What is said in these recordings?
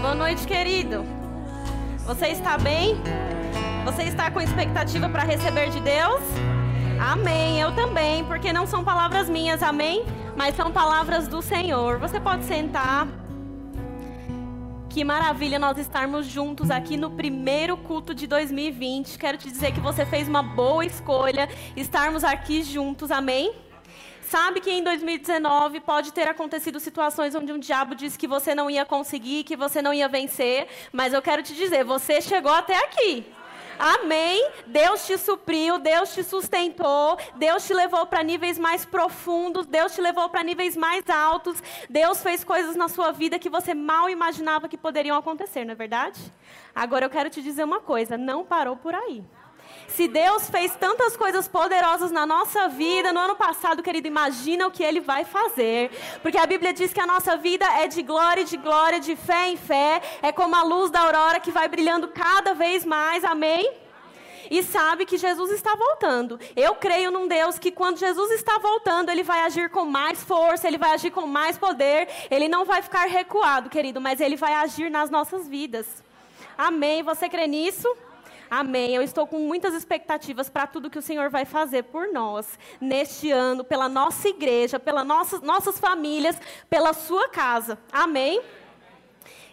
boa noite, querido. Você está bem? Você está com expectativa para receber de Deus? Amém, eu também, porque não são palavras minhas, amém? Mas são palavras do Senhor. Você pode sentar. Que maravilha nós estarmos juntos aqui no primeiro culto de 2020. Quero te dizer que você fez uma boa escolha estarmos aqui juntos, amém? Sabe que em 2019 pode ter acontecido situações onde um diabo disse que você não ia conseguir, que você não ia vencer, mas eu quero te dizer, você chegou até aqui. Amém. Deus te supriu, Deus te sustentou, Deus te levou para níveis mais profundos, Deus te levou para níveis mais altos. Deus fez coisas na sua vida que você mal imaginava que poderiam acontecer, não é verdade? Agora eu quero te dizer uma coisa, não parou por aí. Se Deus fez tantas coisas poderosas na nossa vida no ano passado, querido, imagina o que Ele vai fazer. Porque a Bíblia diz que a nossa vida é de glória, de glória, de fé em fé. É como a luz da aurora que vai brilhando cada vez mais. Amém? e sabe que Jesus está voltando. Eu creio num Deus que quando Jesus está voltando, ele vai agir com mais força, ele vai agir com mais poder, ele não vai ficar recuado, querido, mas ele vai agir nas nossas vidas. Amém? Você crê nisso? Amém. Eu estou com muitas expectativas para tudo que o Senhor vai fazer por nós neste ano, pela nossa igreja, pelas nossas, nossas famílias, pela sua casa. Amém.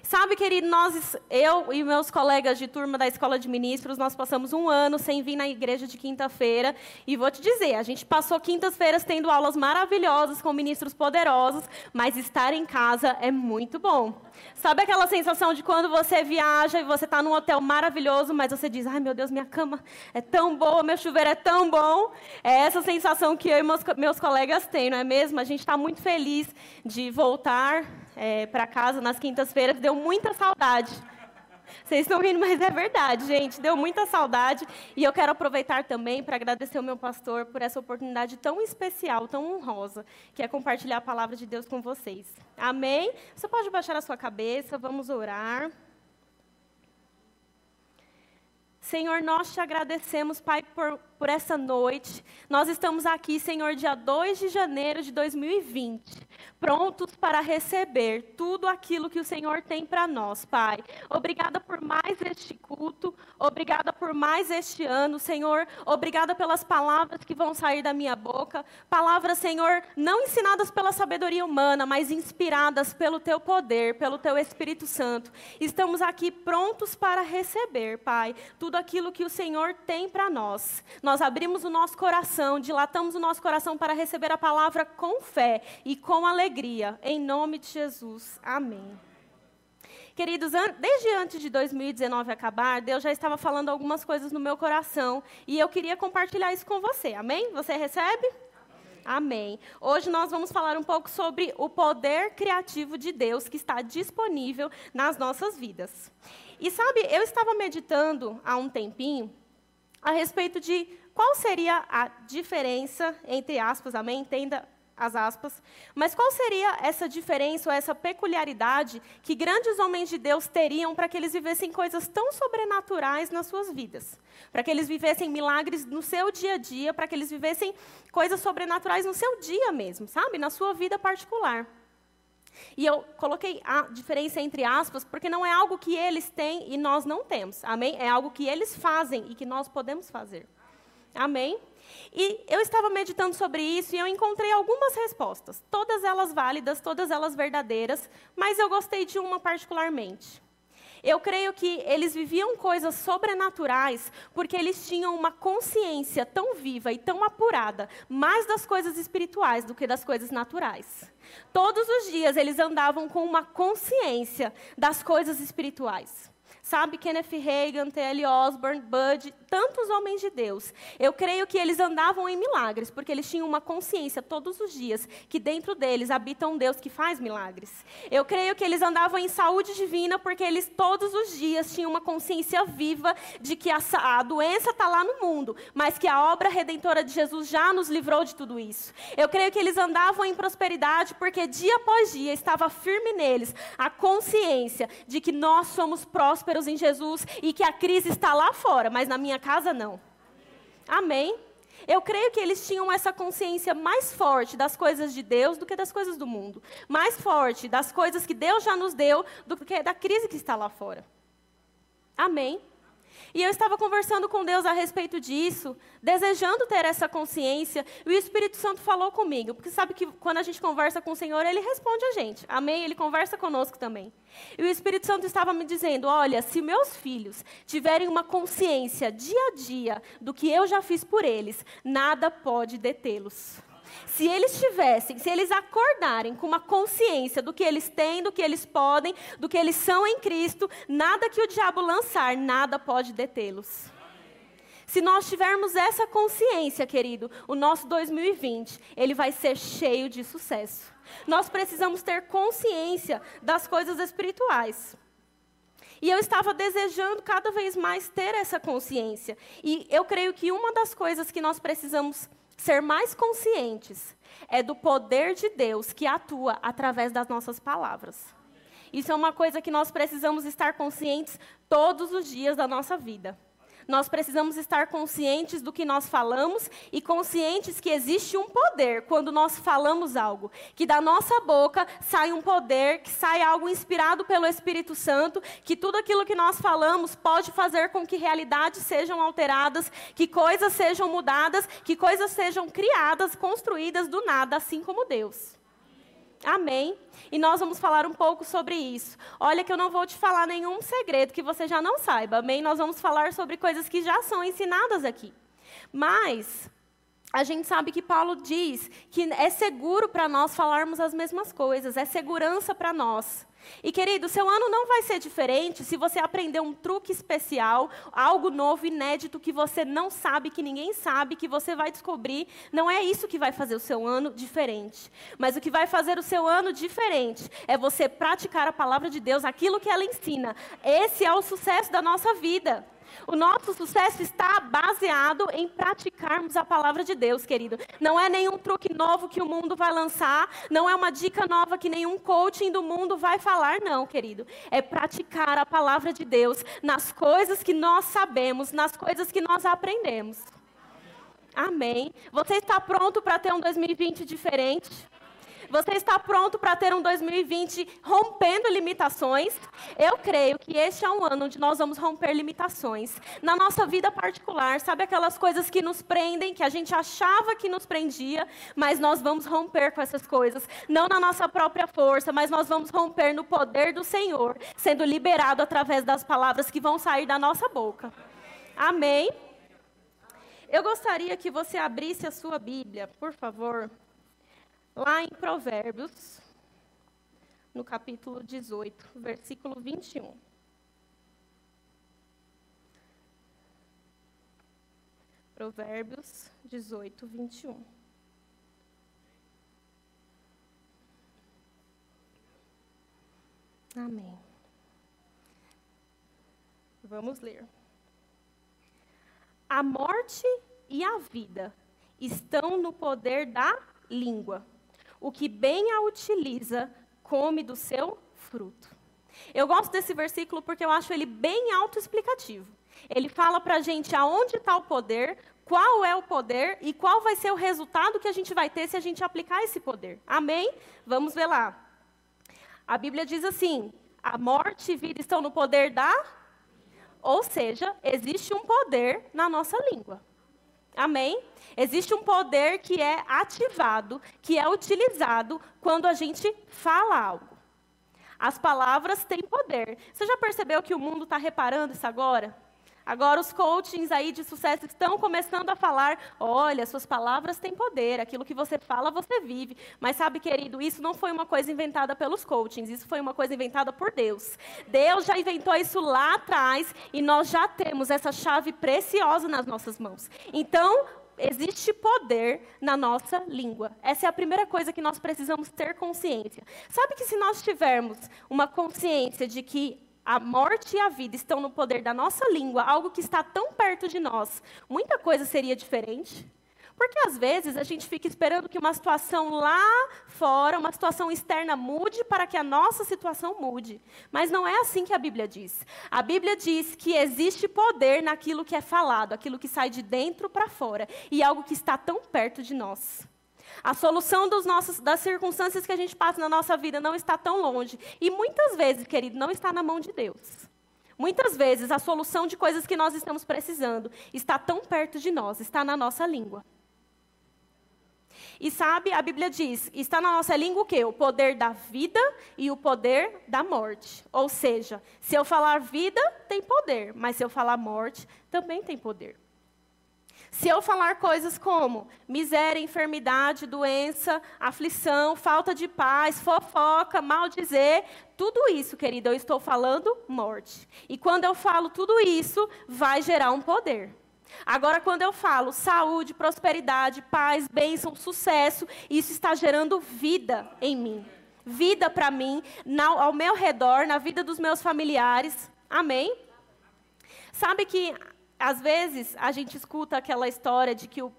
Sabe, querido, nós, eu e meus colegas de turma da escola de ministros, nós passamos um ano sem vir na igreja de quinta-feira. E vou te dizer, a gente passou quintas-feiras tendo aulas maravilhosas com ministros poderosos, mas estar em casa é muito bom. Sabe aquela sensação de quando você viaja e você está num hotel maravilhoso, mas você diz, ai meu Deus, minha cama é tão boa, meu chuveiro é tão bom. É essa sensação que eu e meus, meus colegas têm, não é mesmo? A gente está muito feliz de voltar é, para casa nas quintas-feiras, deu muita saudade. Vocês estão rindo, mas é verdade, gente. Deu muita saudade. E eu quero aproveitar também para agradecer o meu pastor por essa oportunidade tão especial, tão honrosa, que é compartilhar a palavra de Deus com vocês. Amém? Você pode baixar a sua cabeça, vamos orar. Senhor, nós te agradecemos, Pai, por, por essa noite. Nós estamos aqui, Senhor, dia 2 de janeiro de 2020 prontos para receber tudo aquilo que o Senhor tem para nós, Pai. Obrigada por mais este culto, obrigada por mais este ano, Senhor. Obrigada pelas palavras que vão sair da minha boca. Palavras, Senhor, não ensinadas pela sabedoria humana, mas inspiradas pelo teu poder, pelo teu Espírito Santo. Estamos aqui prontos para receber, Pai, tudo aquilo que o Senhor tem para nós. Nós abrimos o nosso coração, dilatamos o nosso coração para receber a palavra com fé e com alegria em nome de Jesus. Amém. Queridos, desde antes de 2019 acabar, Deus já estava falando algumas coisas no meu coração e eu queria compartilhar isso com você. Amém? Você recebe? Amém. Hoje nós vamos falar um pouco sobre o poder criativo de Deus que está disponível nas nossas vidas. E sabe, eu estava meditando há um tempinho a respeito de qual seria a diferença, entre aspas, amém? Entenda as aspas. Mas qual seria essa diferença ou essa peculiaridade que grandes homens de Deus teriam para que eles vivessem coisas tão sobrenaturais nas suas vidas? Para que eles vivessem milagres no seu dia a dia, para que eles vivessem coisas sobrenaturais no seu dia mesmo, sabe? Na sua vida particular. E eu coloquei a diferença entre aspas, porque não é algo que eles têm e nós não temos. Amém? É algo que eles fazem e que nós podemos fazer. Amém? E eu estava meditando sobre isso e eu encontrei algumas respostas, todas elas válidas, todas elas verdadeiras, mas eu gostei de uma particularmente. Eu creio que eles viviam coisas sobrenaturais porque eles tinham uma consciência tão viva e tão apurada, mais das coisas espirituais do que das coisas naturais. Todos os dias eles andavam com uma consciência das coisas espirituais. Sabe, Kenneth Reagan, T.L. Osborne, Bud, tantos homens de Deus. Eu creio que eles andavam em milagres, porque eles tinham uma consciência todos os dias que dentro deles habita um Deus que faz milagres. Eu creio que eles andavam em saúde divina, porque eles todos os dias tinham uma consciência viva de que a, a doença está lá no mundo, mas que a obra redentora de Jesus já nos livrou de tudo isso. Eu creio que eles andavam em prosperidade, porque dia após dia estava firme neles a consciência de que nós somos prósperos prósperos em Jesus e que a crise está lá fora, mas na minha casa não. Amém. Eu creio que eles tinham essa consciência mais forte das coisas de Deus do que das coisas do mundo. Mais forte das coisas que Deus já nos deu do que da crise que está lá fora. Amém? E eu estava conversando com Deus a respeito disso, desejando ter essa consciência, e o Espírito Santo falou comigo, porque sabe que quando a gente conversa com o Senhor, ele responde a gente. Amém? Ele conversa conosco também. E o Espírito Santo estava me dizendo: olha, se meus filhos tiverem uma consciência dia a dia do que eu já fiz por eles, nada pode detê-los. Se eles tivessem, se eles acordarem com uma consciência do que eles têm, do que eles podem, do que eles são em Cristo, nada que o diabo lançar, nada pode detê-los. Se nós tivermos essa consciência, querido, o nosso 2020, ele vai ser cheio de sucesso. Nós precisamos ter consciência das coisas espirituais. E eu estava desejando cada vez mais ter essa consciência. E eu creio que uma das coisas que nós precisamos ser mais conscientes é do poder de Deus que atua através das nossas palavras. Isso é uma coisa que nós precisamos estar conscientes todos os dias da nossa vida. Nós precisamos estar conscientes do que nós falamos e conscientes que existe um poder quando nós falamos algo. Que da nossa boca sai um poder, que sai algo inspirado pelo Espírito Santo, que tudo aquilo que nós falamos pode fazer com que realidades sejam alteradas, que coisas sejam mudadas, que coisas sejam criadas, construídas do nada, assim como Deus. Amém. E nós vamos falar um pouco sobre isso. Olha que eu não vou te falar nenhum segredo que você já não saiba. Amém. Nós vamos falar sobre coisas que já são ensinadas aqui. Mas a gente sabe que Paulo diz que é seguro para nós falarmos as mesmas coisas, é segurança para nós. E querido, seu ano não vai ser diferente se você aprender um truque especial, algo novo, inédito que você não sabe, que ninguém sabe, que você vai descobrir. Não é isso que vai fazer o seu ano diferente. Mas o que vai fazer o seu ano diferente é você praticar a palavra de Deus, aquilo que ela ensina. Esse é o sucesso da nossa vida. O nosso sucesso está baseado em praticarmos a palavra de Deus, querido. Não é nenhum truque novo que o mundo vai lançar, não é uma dica nova que nenhum coaching do mundo vai falar, não, querido. É praticar a palavra de Deus nas coisas que nós sabemos, nas coisas que nós aprendemos. Amém. Você está pronto para ter um 2020 diferente? Você está pronto para ter um 2020 rompendo limitações? Eu creio que este é um ano onde nós vamos romper limitações. Na nossa vida particular, sabe aquelas coisas que nos prendem, que a gente achava que nos prendia, mas nós vamos romper com essas coisas. Não na nossa própria força, mas nós vamos romper no poder do Senhor, sendo liberado através das palavras que vão sair da nossa boca. Amém? Eu gostaria que você abrisse a sua Bíblia, por favor lá em Provérbios, no capítulo 18, versículo 21. Provérbios 18, 21. Amém. Vamos ler. A morte e a vida estão no poder da língua o que bem a utiliza, come do seu fruto. Eu gosto desse versículo porque eu acho ele bem autoexplicativo. Ele fala para a gente aonde está o poder, qual é o poder e qual vai ser o resultado que a gente vai ter se a gente aplicar esse poder. Amém? Vamos ver lá. A Bíblia diz assim: a morte e vida estão no poder da. Ou seja, existe um poder na nossa língua. Amém? Existe um poder que é ativado, que é utilizado quando a gente fala algo. As palavras têm poder. Você já percebeu que o mundo está reparando isso agora? Agora os coachings aí de sucesso estão começando a falar: olha, suas palavras têm poder, aquilo que você fala, você vive. Mas sabe, querido, isso não foi uma coisa inventada pelos coachings, isso foi uma coisa inventada por Deus. Deus já inventou isso lá atrás e nós já temos essa chave preciosa nas nossas mãos. Então, existe poder na nossa língua. Essa é a primeira coisa que nós precisamos ter consciência. Sabe que se nós tivermos uma consciência de que a morte e a vida estão no poder da nossa língua, algo que está tão perto de nós, muita coisa seria diferente. Porque às vezes a gente fica esperando que uma situação lá fora, uma situação externa mude para que a nossa situação mude. Mas não é assim que a Bíblia diz. A Bíblia diz que existe poder naquilo que é falado, aquilo que sai de dentro para fora, e algo que está tão perto de nós. A solução nossos, das circunstâncias que a gente passa na nossa vida não está tão longe. E muitas vezes, querido, não está na mão de Deus. Muitas vezes a solução de coisas que nós estamos precisando está tão perto de nós, está na nossa língua. E sabe, a Bíblia diz: está na nossa língua o quê? O poder da vida e o poder da morte. Ou seja, se eu falar vida, tem poder, mas se eu falar morte, também tem poder. Se eu falar coisas como miséria, enfermidade, doença, aflição, falta de paz, fofoca, mal dizer, tudo isso, querido, eu estou falando morte. E quando eu falo tudo isso, vai gerar um poder. Agora, quando eu falo saúde, prosperidade, paz, bênção, sucesso, isso está gerando vida em mim. Vida para mim, ao meu redor, na vida dos meus familiares. Amém? Sabe que, às vezes, a gente escuta aquela história de que o,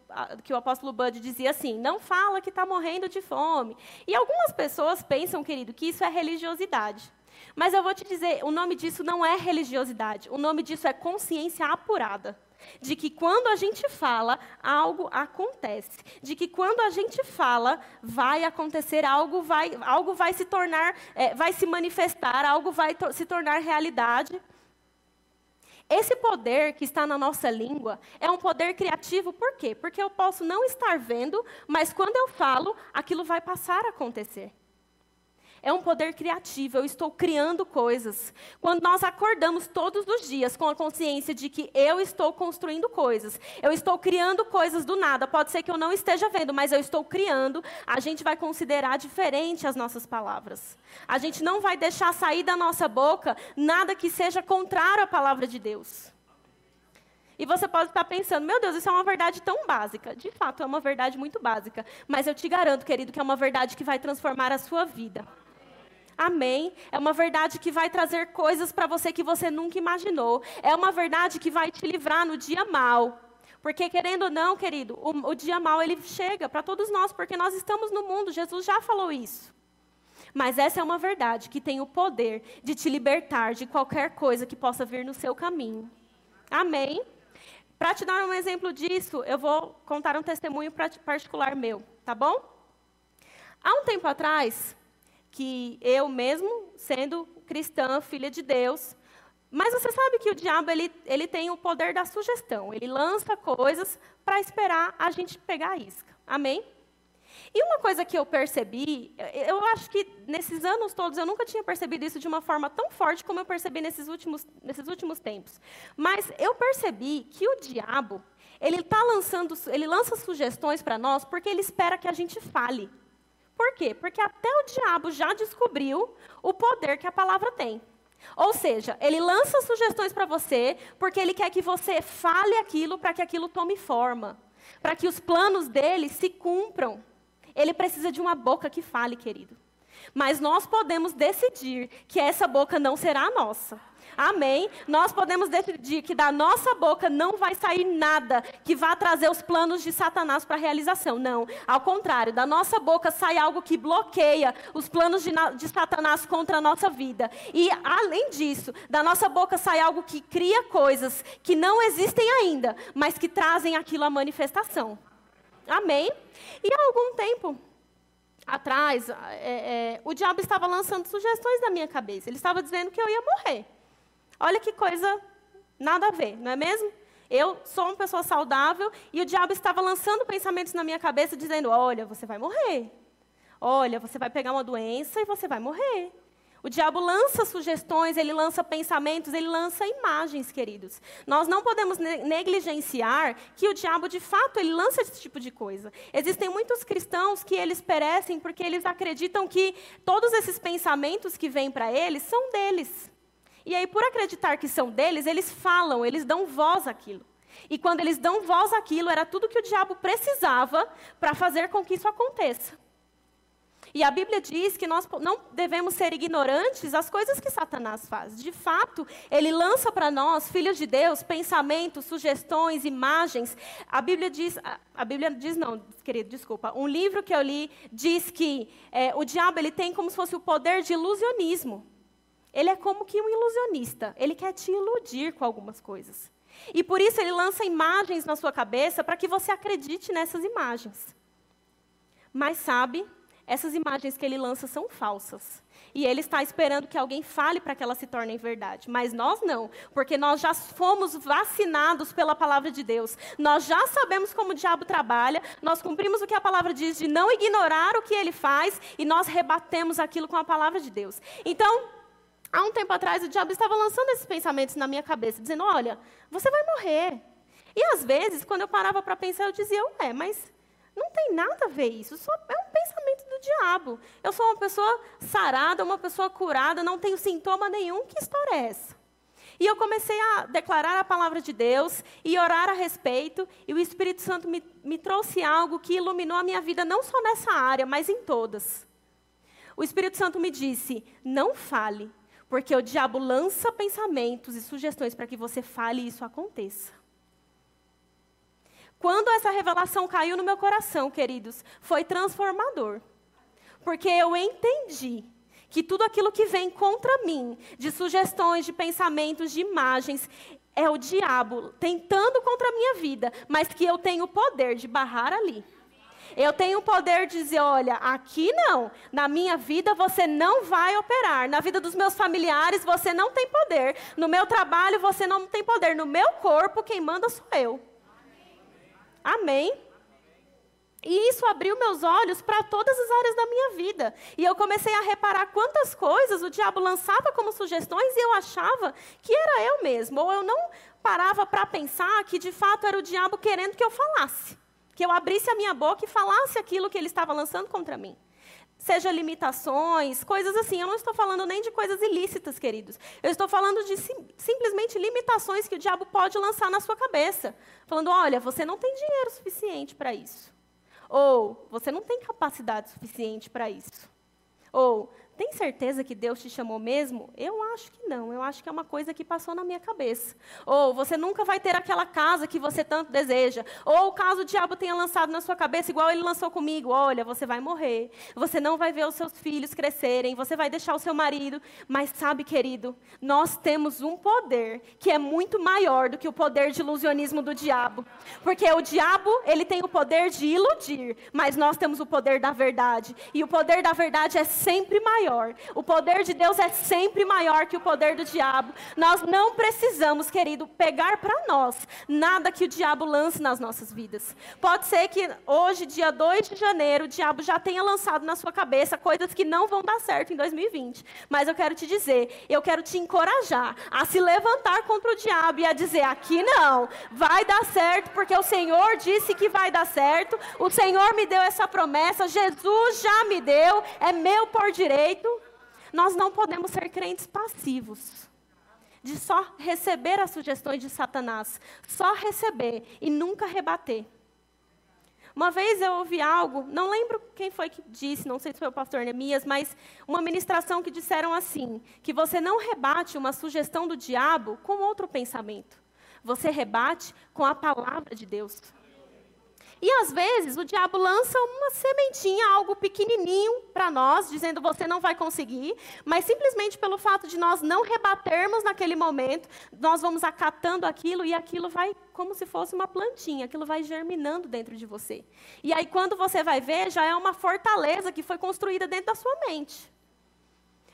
que o apóstolo Bud dizia assim: não fala que está morrendo de fome. E algumas pessoas pensam, querido, que isso é religiosidade. Mas eu vou te dizer: o nome disso não é religiosidade, o nome disso é consciência apurada de que quando a gente fala, algo acontece, de que quando a gente fala, vai acontecer algo, vai, algo vai se tornar, é, vai se manifestar, algo vai to se tornar realidade. Esse poder que está na nossa língua é um poder criativo, por quê? Porque eu posso não estar vendo, mas quando eu falo, aquilo vai passar a acontecer. É um poder criativo, eu estou criando coisas. Quando nós acordamos todos os dias com a consciência de que eu estou construindo coisas, eu estou criando coisas do nada, pode ser que eu não esteja vendo, mas eu estou criando, a gente vai considerar diferente as nossas palavras. A gente não vai deixar sair da nossa boca nada que seja contrário à palavra de Deus. E você pode estar pensando, meu Deus, isso é uma verdade tão básica. De fato, é uma verdade muito básica. Mas eu te garanto, querido, que é uma verdade que vai transformar a sua vida. Amém. É uma verdade que vai trazer coisas para você que você nunca imaginou. É uma verdade que vai te livrar no dia mal. Porque, querendo ou não, querido, o, o dia mal ele chega para todos nós, porque nós estamos no mundo. Jesus já falou isso. Mas essa é uma verdade que tem o poder de te libertar de qualquer coisa que possa vir no seu caminho. Amém? Para te dar um exemplo disso, eu vou contar um testemunho particular meu, tá bom? Há um tempo atrás, que eu mesmo, sendo cristã, filha de Deus, mas você sabe que o diabo ele, ele tem o poder da sugestão. Ele lança coisas para esperar a gente pegar a isca. Amém? E uma coisa que eu percebi, eu acho que nesses anos todos eu nunca tinha percebido isso de uma forma tão forte como eu percebi nesses últimos, nesses últimos tempos. Mas eu percebi que o diabo, ele tá lançando, ele lança sugestões para nós porque ele espera que a gente fale. Por quê? Porque até o diabo já descobriu o poder que a palavra tem. Ou seja, ele lança sugestões para você porque ele quer que você fale aquilo para que aquilo tome forma, para que os planos dele se cumpram. Ele precisa de uma boca que fale, querido. Mas nós podemos decidir que essa boca não será a nossa. Amém? Nós podemos decidir que da nossa boca não vai sair nada que vá trazer os planos de Satanás para a realização. Não. Ao contrário, da nossa boca sai algo que bloqueia os planos de, de Satanás contra a nossa vida. E, além disso, da nossa boca sai algo que cria coisas que não existem ainda, mas que trazem aquilo à manifestação. Amém? E há algum tempo atrás, é, é, o diabo estava lançando sugestões na minha cabeça. Ele estava dizendo que eu ia morrer. Olha que coisa nada a ver, não é mesmo? Eu sou uma pessoa saudável e o diabo estava lançando pensamentos na minha cabeça, dizendo: Olha, você vai morrer. Olha, você vai pegar uma doença e você vai morrer. O diabo lança sugestões, ele lança pensamentos, ele lança imagens, queridos. Nós não podemos negligenciar que o diabo, de fato, ele lança esse tipo de coisa. Existem muitos cristãos que eles perecem porque eles acreditam que todos esses pensamentos que vêm para eles são deles. E aí, por acreditar que são deles, eles falam, eles dão voz àquilo. E quando eles dão voz àquilo, era tudo que o diabo precisava para fazer com que isso aconteça. E a Bíblia diz que nós não devemos ser ignorantes às coisas que Satanás faz. De fato, ele lança para nós, filhos de Deus, pensamentos, sugestões, imagens. A Bíblia diz, a Bíblia diz não, querido, desculpa. Um livro que eu li diz que é, o diabo ele tem como se fosse o poder de ilusionismo. Ele é como que um ilusionista. Ele quer te iludir com algumas coisas. E por isso ele lança imagens na sua cabeça para que você acredite nessas imagens. Mas sabe, essas imagens que ele lança são falsas. E ele está esperando que alguém fale para que elas se tornem verdade. Mas nós não, porque nós já fomos vacinados pela palavra de Deus. Nós já sabemos como o diabo trabalha, nós cumprimos o que a palavra diz de não ignorar o que ele faz e nós rebatemos aquilo com a palavra de Deus. Então, há um tempo atrás, o diabo estava lançando esses pensamentos na minha cabeça, dizendo: Olha, você vai morrer. E às vezes, quando eu parava para pensar, eu dizia: Ué, mas não tem nada a ver isso, só é um pensamento do diabo. Eu sou uma pessoa sarada, uma pessoa curada, não tenho sintoma nenhum, que história é essa? E eu comecei a declarar a palavra de Deus e orar a respeito, e o Espírito Santo me, me trouxe algo que iluminou a minha vida, não só nessa área, mas em todas. O Espírito Santo me disse: não fale, porque o diabo lança pensamentos e sugestões para que você fale e isso aconteça. Quando essa revelação caiu no meu coração, queridos, foi transformador. Porque eu entendi que tudo aquilo que vem contra mim, de sugestões, de pensamentos, de imagens, é o diabo tentando contra a minha vida, mas que eu tenho o poder de barrar ali. Eu tenho o poder de dizer: olha, aqui não, na minha vida você não vai operar, na vida dos meus familiares você não tem poder, no meu trabalho você não tem poder, no meu corpo quem manda sou eu. Amém? E isso abriu meus olhos para todas as áreas da minha vida. E eu comecei a reparar quantas coisas o diabo lançava como sugestões e eu achava que era eu mesmo. Ou eu não parava para pensar que de fato era o diabo querendo que eu falasse. Que eu abrisse a minha boca e falasse aquilo que ele estava lançando contra mim. Seja limitações, coisas assim. Eu não estou falando nem de coisas ilícitas, queridos. Eu estou falando de sim, simplesmente limitações que o diabo pode lançar na sua cabeça. Falando: olha, você não tem dinheiro suficiente para isso. Ou você não tem capacidade suficiente para isso. Ou tem certeza que Deus te chamou mesmo? Eu acho que não. Eu acho que é uma coisa que passou na minha cabeça. Ou você nunca vai ter aquela casa que você tanto deseja. Ou caso o diabo tenha lançado na sua cabeça, igual ele lançou comigo: olha, você vai morrer. Você não vai ver os seus filhos crescerem. Você vai deixar o seu marido. Mas sabe, querido, nós temos um poder que é muito maior do que o poder de ilusionismo do diabo. Porque o diabo, ele tem o poder de iludir. Mas nós temos o poder da verdade. E o poder da verdade é sempre maior maior. O poder de Deus é sempre maior que o poder do diabo. Nós não precisamos, querido, pegar para nós nada que o diabo lance nas nossas vidas. Pode ser que hoje, dia 2 de janeiro, o diabo já tenha lançado na sua cabeça coisas que não vão dar certo em 2020. Mas eu quero te dizer, eu quero te encorajar a se levantar contra o diabo e a dizer: aqui não, vai dar certo, porque o Senhor disse que vai dar certo, o Senhor me deu essa promessa, Jesus já me deu, é meu por direito nós não podemos ser crentes passivos, de só receber as sugestões de Satanás, só receber e nunca rebater. Uma vez eu ouvi algo, não lembro quem foi que disse, não sei se foi o pastor Neemias, mas uma ministração que disseram assim: que você não rebate uma sugestão do diabo com outro pensamento. Você rebate com a palavra de Deus. E às vezes o diabo lança uma sementinha, algo pequenininho para nós, dizendo você não vai conseguir, mas simplesmente pelo fato de nós não rebatermos naquele momento, nós vamos acatando aquilo e aquilo vai como se fosse uma plantinha, aquilo vai germinando dentro de você. E aí quando você vai ver, já é uma fortaleza que foi construída dentro da sua mente.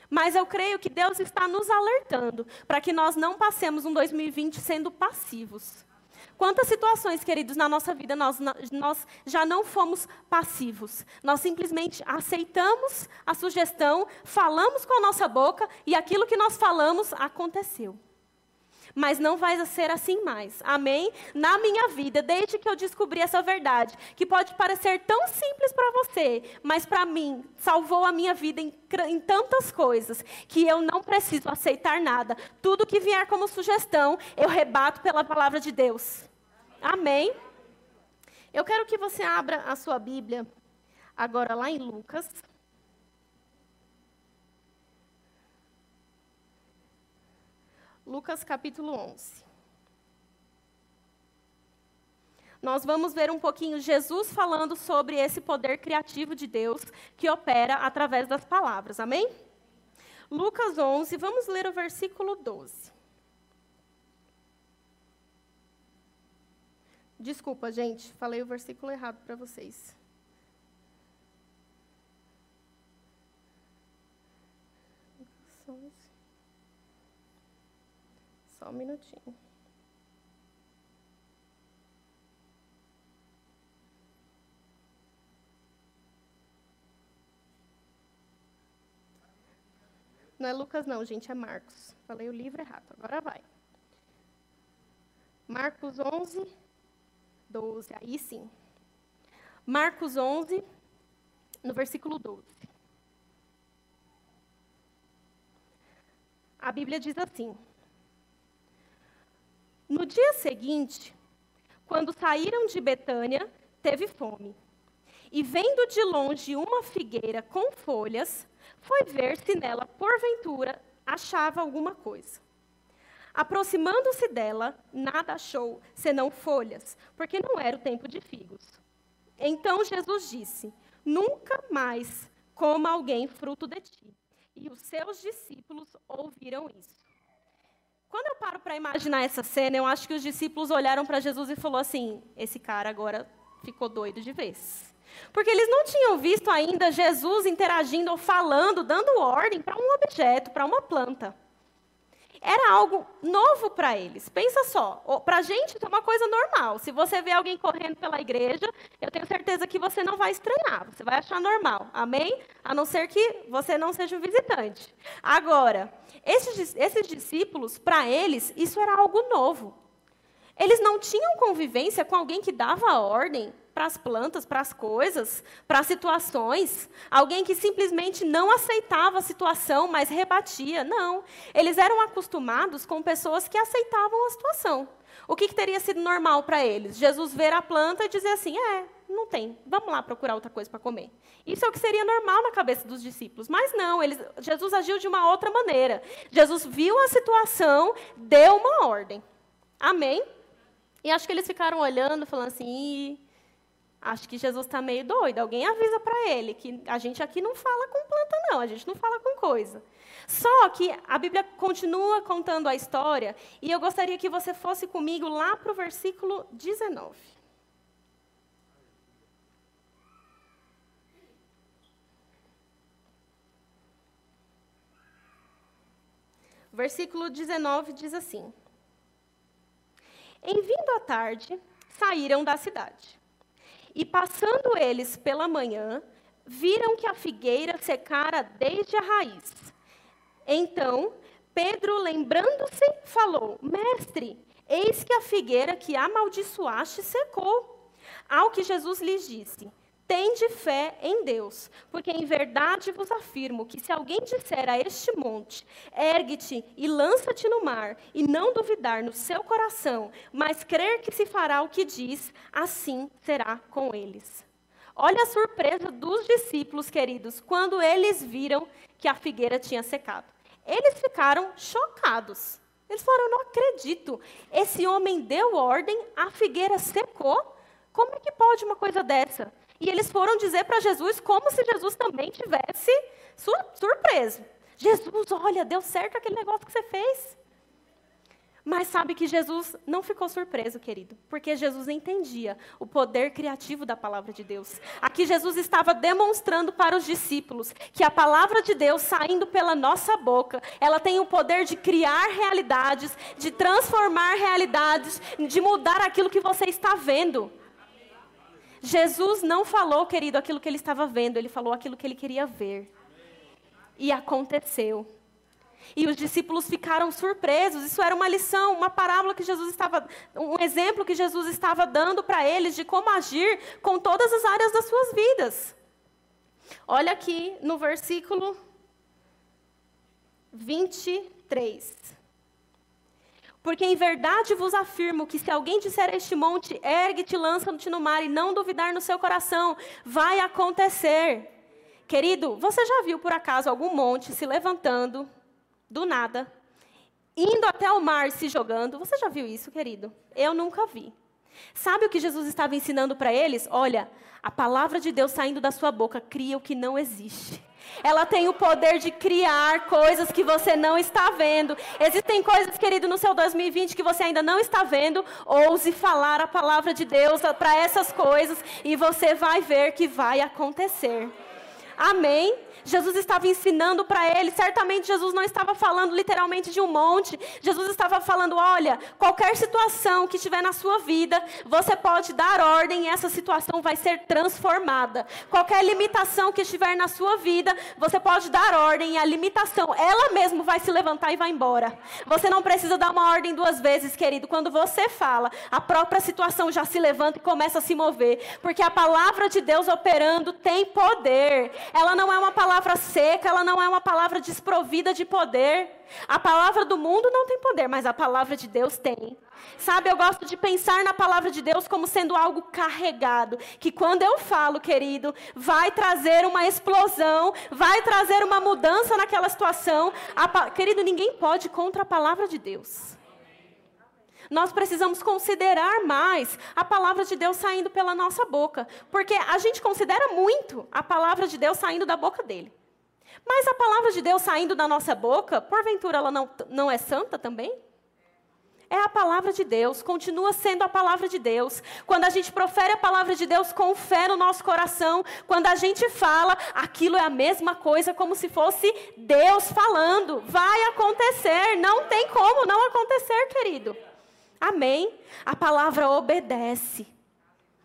Mas eu creio que Deus está nos alertando para que nós não passemos um 2020 sendo passivos. Quantas situações, queridos, na nossa vida nós, nós já não fomos passivos. Nós simplesmente aceitamos a sugestão, falamos com a nossa boca e aquilo que nós falamos aconteceu mas não vai ser assim mais. Amém? Na minha vida, desde que eu descobri essa verdade, que pode parecer tão simples para você, mas para mim salvou a minha vida em, em, tantas coisas, que eu não preciso aceitar nada. Tudo que vier como sugestão, eu rebato pela palavra de Deus. Amém? Eu quero que você abra a sua Bíblia agora lá em Lucas. Lucas capítulo 11. Nós vamos ver um pouquinho Jesus falando sobre esse poder criativo de Deus que opera através das palavras. Amém? Lucas 11, vamos ler o versículo 12. Desculpa, gente, falei o versículo errado para vocês. Só um minutinho. Não é Lucas, não, gente, é Marcos. Falei o livro errado, agora vai. Marcos 11, 12. Aí sim. Marcos 11, no versículo 12. A Bíblia diz assim: No dia seguinte, quando saíram de Betânia, teve fome. E vendo de longe uma figueira com folhas, foi ver se nela, porventura, achava alguma coisa. Aproximando-se dela, nada achou, senão folhas, porque não era o tempo de figos. Então Jesus disse: Nunca mais coma alguém fruto de ti. E os seus discípulos ouviram isso. Quando eu paro para imaginar essa cena, eu acho que os discípulos olharam para Jesus e falou assim: Esse cara agora ficou doido de vez. Porque eles não tinham visto ainda Jesus interagindo ou falando, dando ordem para um objeto, para uma planta. Era algo novo para eles. Pensa só, para a gente é uma coisa normal. Se você vê alguém correndo pela igreja, eu tenho certeza que você não vai estranhar, você vai achar normal. Amém? A não ser que você não seja um visitante. Agora, esses, esses discípulos, para eles, isso era algo novo. Eles não tinham convivência com alguém que dava ordem, para as plantas, para as coisas, para as situações. Alguém que simplesmente não aceitava a situação, mas rebatia. Não. Eles eram acostumados com pessoas que aceitavam a situação. O que, que teria sido normal para eles? Jesus ver a planta e dizer assim: é, não tem, vamos lá procurar outra coisa para comer. Isso é o que seria normal na cabeça dos discípulos. Mas não, eles, Jesus agiu de uma outra maneira. Jesus viu a situação, deu uma ordem. Amém? E acho que eles ficaram olhando, falando assim: Acho que Jesus está meio doido. Alguém avisa para ele que a gente aqui não fala com planta, não. A gente não fala com coisa. Só que a Bíblia continua contando a história e eu gostaria que você fosse comigo lá para o versículo 19. Versículo 19 diz assim: Em vindo à tarde, saíram da cidade. E passando eles pela manhã, viram que a figueira secara desde a raiz. Então, Pedro, lembrando-se, falou: Mestre, eis que a figueira que amaldiçoaste secou. Ao que Jesus lhes disse: Tende fé em Deus, porque em verdade vos afirmo que se alguém disser a este monte, ergue-te e lança-te no mar, e não duvidar no seu coração, mas crer que se fará o que diz, assim será com eles. Olha a surpresa dos discípulos, queridos, quando eles viram que a figueira tinha secado. Eles ficaram chocados. Eles falaram: não acredito. Esse homem deu ordem, a figueira secou. Como é que pode uma coisa dessa? E eles foram dizer para Jesus como se Jesus também tivesse surpreso. Jesus, olha, deu certo aquele negócio que você fez. Mas sabe que Jesus não ficou surpreso, querido, porque Jesus entendia o poder criativo da palavra de Deus. Aqui Jesus estava demonstrando para os discípulos que a palavra de Deus saindo pela nossa boca, ela tem o poder de criar realidades, de transformar realidades, de mudar aquilo que você está vendo. Jesus não falou, querido, aquilo que ele estava vendo, ele falou aquilo que ele queria ver. E aconteceu. E os discípulos ficaram surpresos. Isso era uma lição, uma parábola que Jesus estava, um exemplo que Jesus estava dando para eles de como agir com todas as áreas das suas vidas. Olha aqui no versículo 23. Porque em verdade vos afirmo que se alguém disser a este monte, ergue-te, lança-te no mar, e não duvidar no seu coração, vai acontecer. Querido, você já viu por acaso algum monte se levantando do nada indo até o mar se jogando. Você já viu isso, querido? Eu nunca vi. Sabe o que Jesus estava ensinando para eles? Olha, a palavra de Deus saindo da sua boca cria o que não existe. Ela tem o poder de criar coisas que você não está vendo. Existem coisas, querido, no seu 2020 que você ainda não está vendo. Ouse falar a palavra de Deus para essas coisas e você vai ver que vai acontecer. Amém? Jesus estava ensinando para ele. Certamente Jesus não estava falando literalmente de um monte. Jesus estava falando: olha, qualquer situação que estiver na sua vida, você pode dar ordem e essa situação vai ser transformada. Qualquer limitação que estiver na sua vida, você pode dar ordem e a limitação, ela mesma vai se levantar e vai embora. Você não precisa dar uma ordem duas vezes, querido. Quando você fala, a própria situação já se levanta e começa a se mover. Porque a palavra de Deus operando tem poder. Ela não é uma palavra palavra seca, ela não é uma palavra desprovida de poder. A palavra do mundo não tem poder, mas a palavra de Deus tem. Sabe, eu gosto de pensar na palavra de Deus como sendo algo carregado, que quando eu falo, querido, vai trazer uma explosão, vai trazer uma mudança naquela situação. Querido, ninguém pode contra a palavra de Deus. Nós precisamos considerar mais a palavra de Deus saindo pela nossa boca, porque a gente considera muito a palavra de Deus saindo da boca dele. Mas a palavra de Deus saindo da nossa boca, porventura ela não, não é santa também? É a palavra de Deus, continua sendo a palavra de Deus. Quando a gente profere a palavra de Deus com fé no nosso coração, quando a gente fala, aquilo é a mesma coisa, como se fosse Deus falando. Vai acontecer, não tem como não acontecer, querido. Amém? A palavra obedece.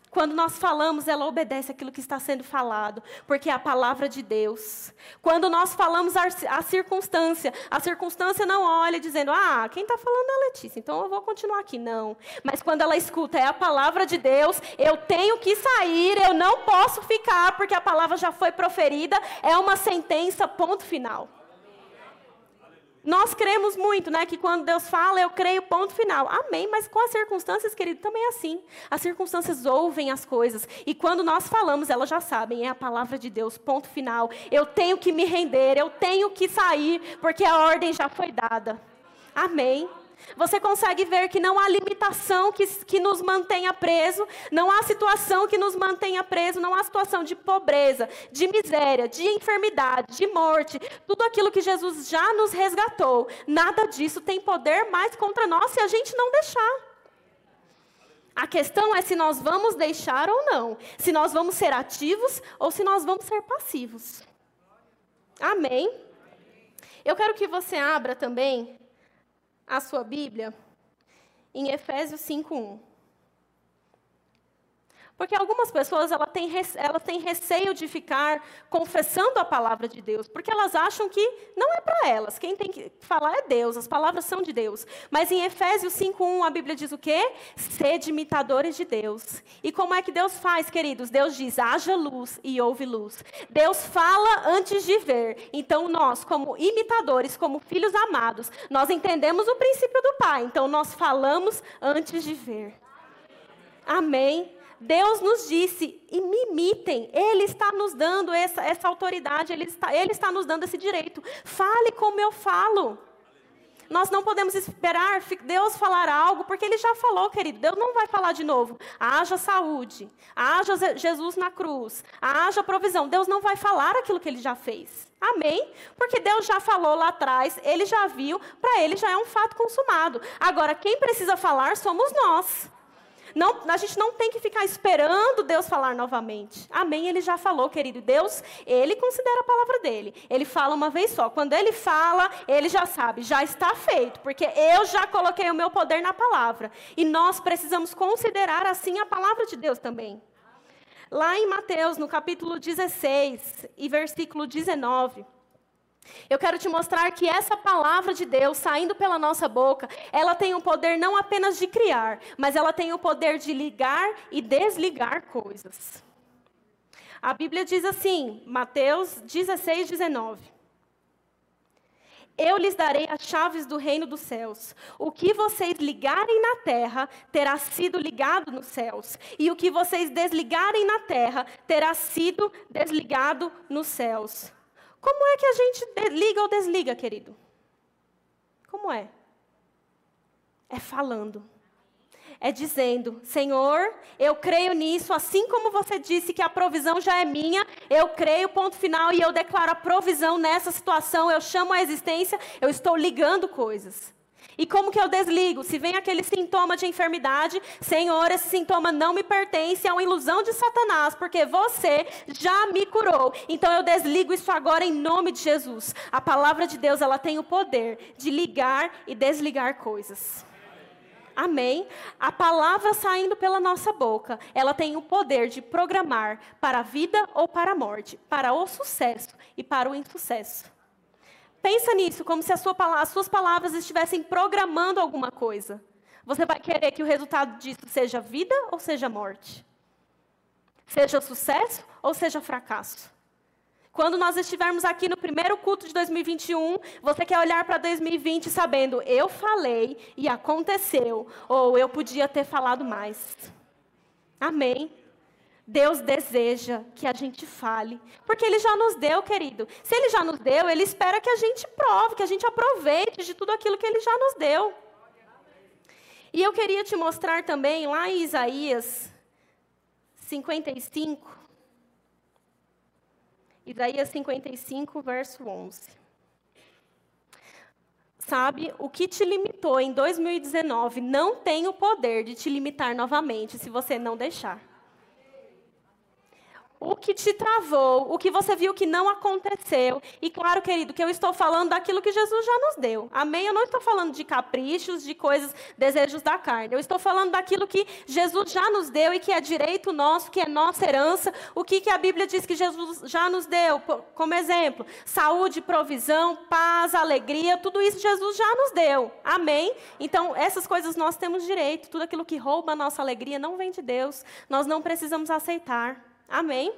Quando nós falamos, ela obedece aquilo que está sendo falado, porque é a palavra de Deus. Quando nós falamos a, circunstância, a circunstância não olha dizendo, ah, quem está falando é a Letícia, então eu vou continuar aqui. Não. Mas quando ela escuta, é a palavra de Deus, eu tenho que sair, eu não posso ficar, porque a palavra já foi proferida, é uma sentença, ponto final. Nós cremos muito, né? Que quando Deus fala, eu creio, ponto final. Amém. Mas com as circunstâncias, querido, também é assim. As circunstâncias ouvem as coisas. E quando nós falamos, elas já sabem. É a palavra de Deus, ponto final. Eu tenho que me render, eu tenho que sair, porque a ordem já foi dada. Amém. Você consegue ver que não há limitação que, que nos mantenha preso, não há situação que nos mantenha preso, não há situação de pobreza, de miséria, de enfermidade, de morte, tudo aquilo que Jesus já nos resgatou. Nada disso tem poder mais contra nós se a gente não deixar. A questão é se nós vamos deixar ou não, se nós vamos ser ativos ou se nós vamos ser passivos. Amém? Eu quero que você abra também a sua Bíblia em Efésios 5:1. Porque algumas pessoas elas têm, elas têm receio de ficar confessando a palavra de Deus, porque elas acham que não é para elas. Quem tem que falar é Deus, as palavras são de Deus. Mas em Efésios 5:1 a Bíblia diz o quê? Sede imitadores de Deus. E como é que Deus faz, queridos? Deus diz: haja luz e houve luz. Deus fala antes de ver. Então nós, como imitadores, como filhos amados, nós entendemos o princípio do Pai. Então nós falamos antes de ver. Amém. Deus nos disse, e me imitem. Ele está nos dando essa, essa autoridade, ele está, ele está nos dando esse direito. Fale como eu falo. Nós não podemos esperar Deus falar algo, porque Ele já falou, querido. Deus não vai falar de novo. Haja saúde, haja Jesus na cruz, haja provisão. Deus não vai falar aquilo que Ele já fez. Amém? Porque Deus já falou lá atrás, Ele já viu, para Ele já é um fato consumado. Agora, quem precisa falar somos nós. Não, a gente não tem que ficar esperando Deus falar novamente. Amém, ele já falou, querido. Deus, ele considera a palavra dele. Ele fala uma vez só. Quando ele fala, ele já sabe, já está feito, porque eu já coloquei o meu poder na palavra. E nós precisamos considerar assim a palavra de Deus também. Lá em Mateus, no capítulo 16 e versículo 19. Eu quero te mostrar que essa palavra de Deus saindo pela nossa boca, ela tem o poder não apenas de criar, mas ela tem o poder de ligar e desligar coisas. A Bíblia diz assim, Mateus 16, 19. Eu lhes darei as chaves do reino dos céus. O que vocês ligarem na terra terá sido ligado nos céus, e o que vocês desligarem na terra terá sido desligado nos céus. Como é que a gente liga ou desliga, querido? Como é? É falando. É dizendo: Senhor, eu creio nisso, assim como você disse que a provisão já é minha, eu creio, ponto final, e eu declaro a provisão nessa situação, eu chamo a existência, eu estou ligando coisas. E como que eu desligo? Se vem aquele sintoma de enfermidade, Senhor, esse sintoma não me pertence, é uma ilusão de Satanás, porque você já me curou. Então eu desligo isso agora em nome de Jesus. A palavra de Deus, ela tem o poder de ligar e desligar coisas. Amém? A palavra saindo pela nossa boca, ela tem o poder de programar para a vida ou para a morte, para o sucesso e para o insucesso. Pensa nisso, como se sua, as suas palavras estivessem programando alguma coisa. Você vai querer que o resultado disso seja vida ou seja morte? Seja sucesso ou seja fracasso? Quando nós estivermos aqui no primeiro culto de 2021, você quer olhar para 2020 sabendo, eu falei e aconteceu, ou eu podia ter falado mais. Amém? Deus deseja que a gente fale, porque Ele já nos deu, querido. Se Ele já nos deu, Ele espera que a gente prove, que a gente aproveite de tudo aquilo que Ele já nos deu. E eu queria te mostrar também, lá em Isaías 55, Isaías 55, verso 11. Sabe, o que te limitou em 2019 não tem o poder de te limitar novamente se você não deixar o que te travou, o que você viu que não aconteceu. E claro, querido, que eu estou falando daquilo que Jesus já nos deu. Amém? Eu não estou falando de caprichos, de coisas, desejos da carne. Eu estou falando daquilo que Jesus já nos deu e que é direito nosso, que é nossa herança. O que, que a Bíblia diz que Jesus já nos deu? Como exemplo, saúde, provisão, paz, alegria, tudo isso Jesus já nos deu. Amém? Então, essas coisas nós temos direito. Tudo aquilo que rouba a nossa alegria não vem de Deus. Nós não precisamos aceitar. Amém?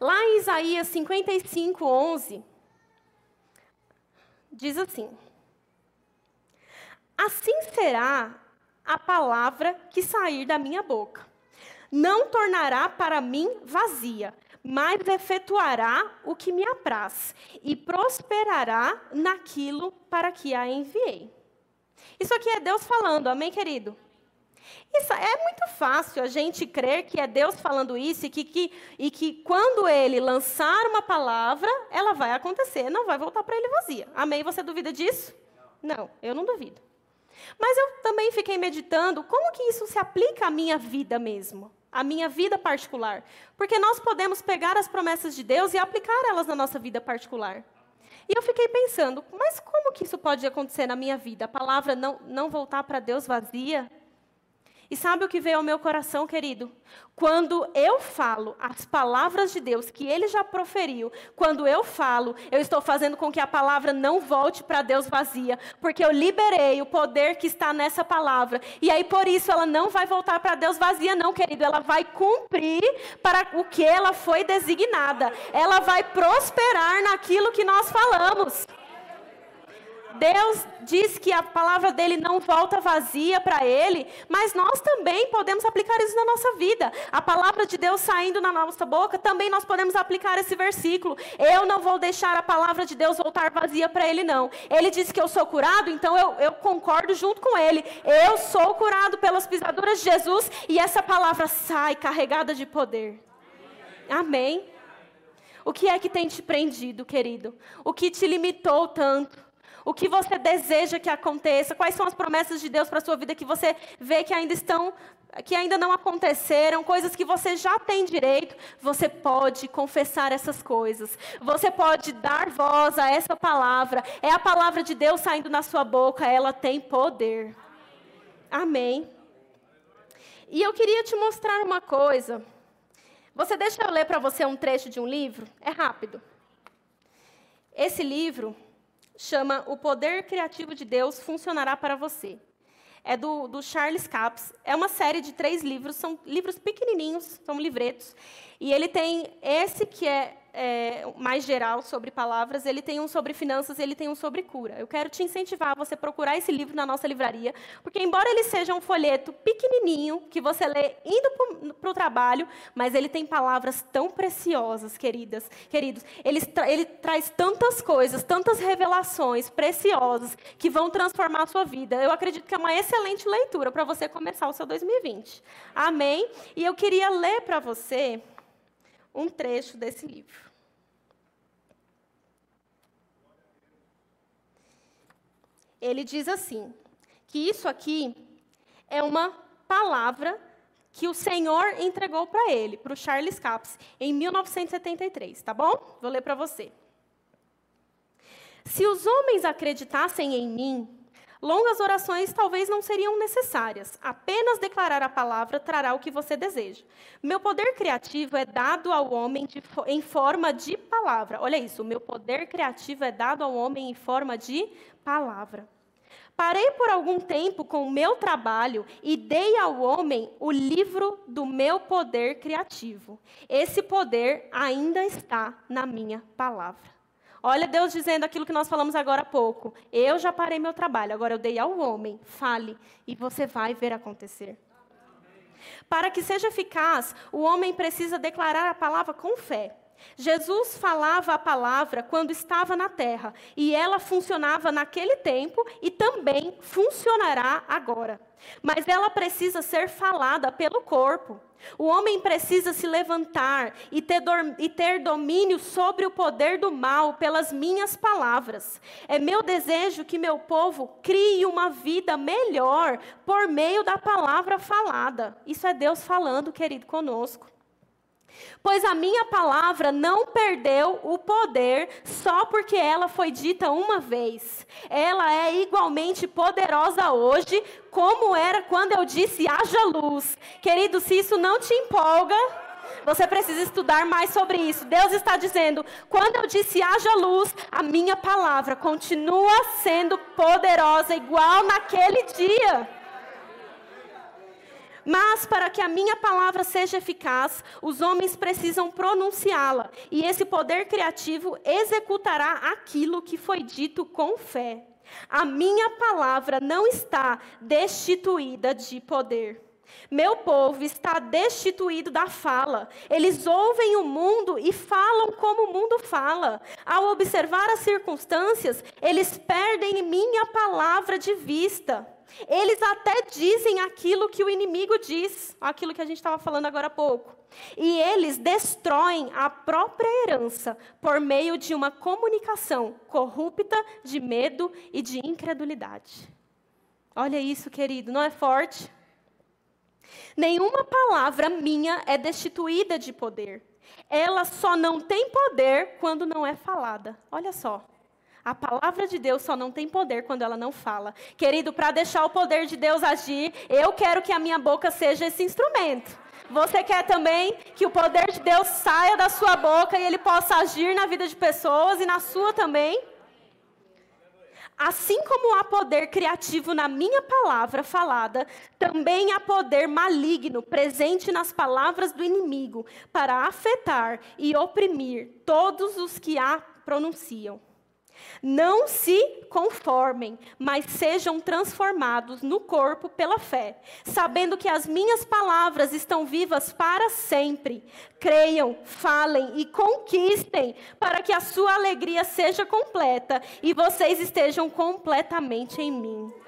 Lá em Isaías 55, 11, diz assim: Assim será a palavra que sair da minha boca. Não tornará para mim vazia, mas efetuará o que me apraz e prosperará naquilo para que a enviei. Isso aqui é Deus falando, amém, querido? Isso é muito fácil a gente crer que é Deus falando isso e que, que, e que quando ele lançar uma palavra, ela vai acontecer, não vai voltar para ele vazia. Amém? Você duvida disso? Não, eu não duvido. Mas eu também fiquei meditando como que isso se aplica à minha vida mesmo, à minha vida particular. Porque nós podemos pegar as promessas de Deus e aplicar elas na nossa vida particular. E eu fiquei pensando, mas como que isso pode acontecer na minha vida? A palavra não, não voltar para Deus vazia? E sabe o que veio ao meu coração, querido? Quando eu falo as palavras de Deus que ele já proferiu, quando eu falo, eu estou fazendo com que a palavra não volte para Deus vazia, porque eu liberei o poder que está nessa palavra. E aí por isso ela não vai voltar para Deus vazia, não, querido. Ela vai cumprir para o que ela foi designada. Ela vai prosperar naquilo que nós falamos. Deus diz que a palavra dele não volta vazia para ele, mas nós também podemos aplicar isso na nossa vida. A palavra de Deus saindo na nossa boca, também nós podemos aplicar esse versículo. Eu não vou deixar a palavra de Deus voltar vazia para ele, não. Ele disse que eu sou curado, então eu, eu concordo junto com ele. Eu sou curado pelas pisaduras de Jesus e essa palavra sai carregada de poder. Amém. O que é que tem te prendido, querido? O que te limitou tanto? O que você deseja que aconteça, quais são as promessas de Deus para a sua vida que você vê que ainda estão, que ainda não aconteceram, coisas que você já tem direito, você pode confessar essas coisas. Você pode dar voz a essa palavra. É a palavra de Deus saindo na sua boca, ela tem poder. Amém. E eu queria te mostrar uma coisa. Você deixa eu ler para você um trecho de um livro? É rápido. Esse livro chama O Poder Criativo de Deus Funcionará para Você. É do, do Charles Capps. É uma série de três livros, são livros pequenininhos, são livretos. E ele tem esse que é, é, mais geral sobre palavras, ele tem um sobre finanças, ele tem um sobre cura. Eu quero te incentivar a você procurar esse livro na nossa livraria, porque embora ele seja um folheto pequenininho, que você lê indo para o trabalho, mas ele tem palavras tão preciosas, queridas, queridos. Ele, tra ele traz tantas coisas, tantas revelações preciosas que vão transformar a sua vida. Eu acredito que é uma excelente leitura para você começar o seu 2020. Amém? E eu queria ler para você um trecho desse livro. Ele diz assim: que isso aqui é uma palavra que o Senhor entregou para ele, para o Charles Capps, em 1973, tá bom? Vou ler para você. Se os homens acreditassem em mim, Longas orações talvez não seriam necessárias. Apenas declarar a palavra trará o que você deseja. Meu poder criativo é dado ao homem de, em forma de palavra. Olha isso, o meu poder criativo é dado ao homem em forma de palavra. Parei por algum tempo com o meu trabalho e dei ao homem o livro do meu poder criativo. Esse poder ainda está na minha palavra. Olha Deus dizendo aquilo que nós falamos agora há pouco. Eu já parei meu trabalho, agora eu dei ao homem. Fale e você vai ver acontecer. Para que seja eficaz, o homem precisa declarar a palavra com fé. Jesus falava a palavra quando estava na terra, e ela funcionava naquele tempo e também funcionará agora. Mas ela precisa ser falada pelo corpo. O homem precisa se levantar e ter, e ter, domínio sobre o poder do mal pelas minhas palavras. É meu desejo que meu povo crie uma vida melhor por meio da palavra falada. Isso é Deus falando, querido, conosco. Pois a minha palavra não perdeu o poder só porque ela foi dita uma vez. Ela é igualmente poderosa hoje, como era quando eu disse haja luz. Querido, se isso não te empolga, você precisa estudar mais sobre isso. Deus está dizendo: quando eu disse haja luz, a minha palavra continua sendo poderosa, igual naquele dia. Mas para que a minha palavra seja eficaz, os homens precisam pronunciá-la, e esse poder criativo executará aquilo que foi dito com fé. A minha palavra não está destituída de poder. Meu povo está destituído da fala. Eles ouvem o mundo e falam como o mundo fala. Ao observar as circunstâncias, eles perdem minha palavra de vista. Eles até dizem aquilo que o inimigo diz, aquilo que a gente estava falando agora há pouco. E eles destroem a própria herança por meio de uma comunicação corrupta de medo e de incredulidade. Olha isso, querido, não é forte? Nenhuma palavra minha é destituída de poder. Ela só não tem poder quando não é falada. Olha só. A palavra de Deus só não tem poder quando ela não fala. Querido, para deixar o poder de Deus agir, eu quero que a minha boca seja esse instrumento. Você quer também que o poder de Deus saia da sua boca e ele possa agir na vida de pessoas e na sua também? Assim como há poder criativo na minha palavra falada, também há poder maligno presente nas palavras do inimigo para afetar e oprimir todos os que a pronunciam. Não se conformem, mas sejam transformados no corpo pela fé, sabendo que as minhas palavras estão vivas para sempre. Creiam, falem e conquistem, para que a sua alegria seja completa e vocês estejam completamente em mim.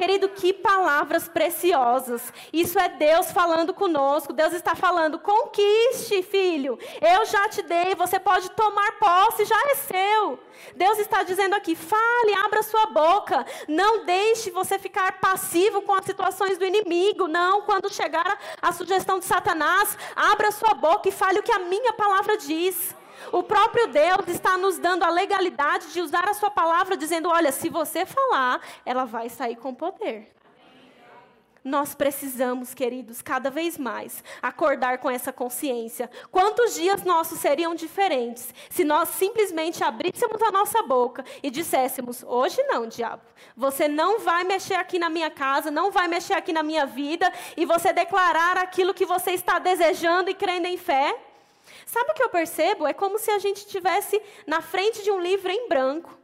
Querido, que palavras preciosas. Isso é Deus falando conosco. Deus está falando: conquiste, filho. Eu já te dei, você pode tomar posse, já é seu. Deus está dizendo aqui: fale, abra sua boca. Não deixe você ficar passivo com as situações do inimigo. Não, quando chegar a, sugestão de Satanás, abra sua boca e fale o que a minha palavra diz. O próprio Deus está nos dando a legalidade de usar a sua palavra, dizendo: olha, se você falar, ela vai sair com poder. Nós precisamos, queridos, cada vez mais acordar com essa consciência. Quantos dias nossos seriam diferentes se nós simplesmente abríssemos a nossa boca e disséssemos: Hoje não, diabo. Você não vai mexer aqui na minha casa, não vai mexer aqui na minha vida, e você declarar aquilo que você está desejando e crendo em fé? Sabe o que eu percebo? É como se a gente estivesse na frente de um livro em branco,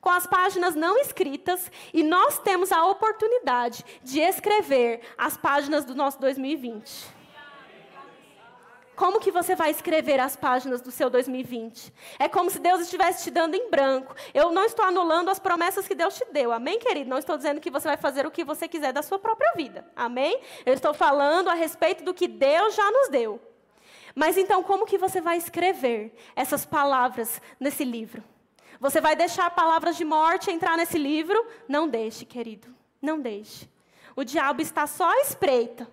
com as páginas não escritas, e nós temos a oportunidade de escrever as páginas do nosso 2020. Como que você vai escrever as páginas do seu 2020? É como se Deus estivesse te dando em branco. Eu não estou anulando as promessas que Deus te deu. Amém, querido? Não estou dizendo que você vai fazer o que você quiser da sua própria vida. Amém? Eu estou falando a respeito do que Deus já nos deu. Mas então, como que você vai escrever essas palavras nesse livro? Você vai deixar palavras de morte entrar nesse livro? Não deixe, querido. Não deixe. O diabo está só à espreita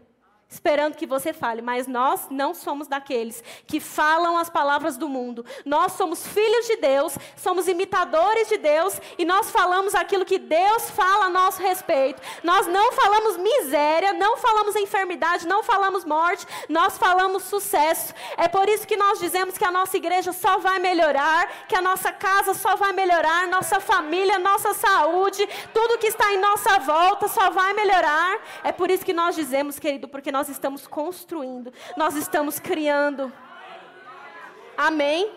esperando que você fale, mas nós não somos daqueles que falam as palavras do mundo. Nós somos filhos de Deus, somos imitadores de Deus e nós falamos aquilo que Deus fala a nosso respeito. Nós não falamos miséria, não falamos enfermidade, não falamos morte, nós falamos sucesso. É por isso que nós dizemos que a nossa igreja só vai melhorar, que a nossa casa só vai melhorar, nossa família, nossa saúde, tudo que está em nossa volta só vai melhorar. É por isso que nós dizemos, querido, porque nós nós estamos construindo, nós estamos criando. Amém?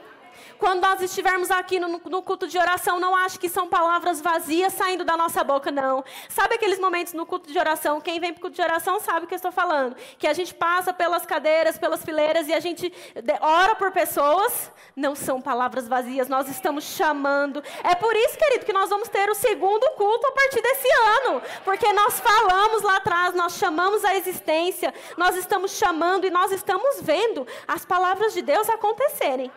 Quando nós estivermos aqui no, no, culto de oração, não ache que são palavras vazias saindo da nossa boca, não. Sabe aqueles momentos no culto de oração? Quem vem para o culto de oração sabe o que eu estou falando. Que a gente passa pelas cadeiras, pelas fileiras e a gente ora por pessoas. Não são palavras vazias, nós estamos chamando. É por isso, querido, que nós vamos ter o segundo culto a partir desse ano. Porque nós falamos lá atrás, nós chamamos a existência, nós estamos chamando e nós estamos vendo as palavras de Deus acontecerem.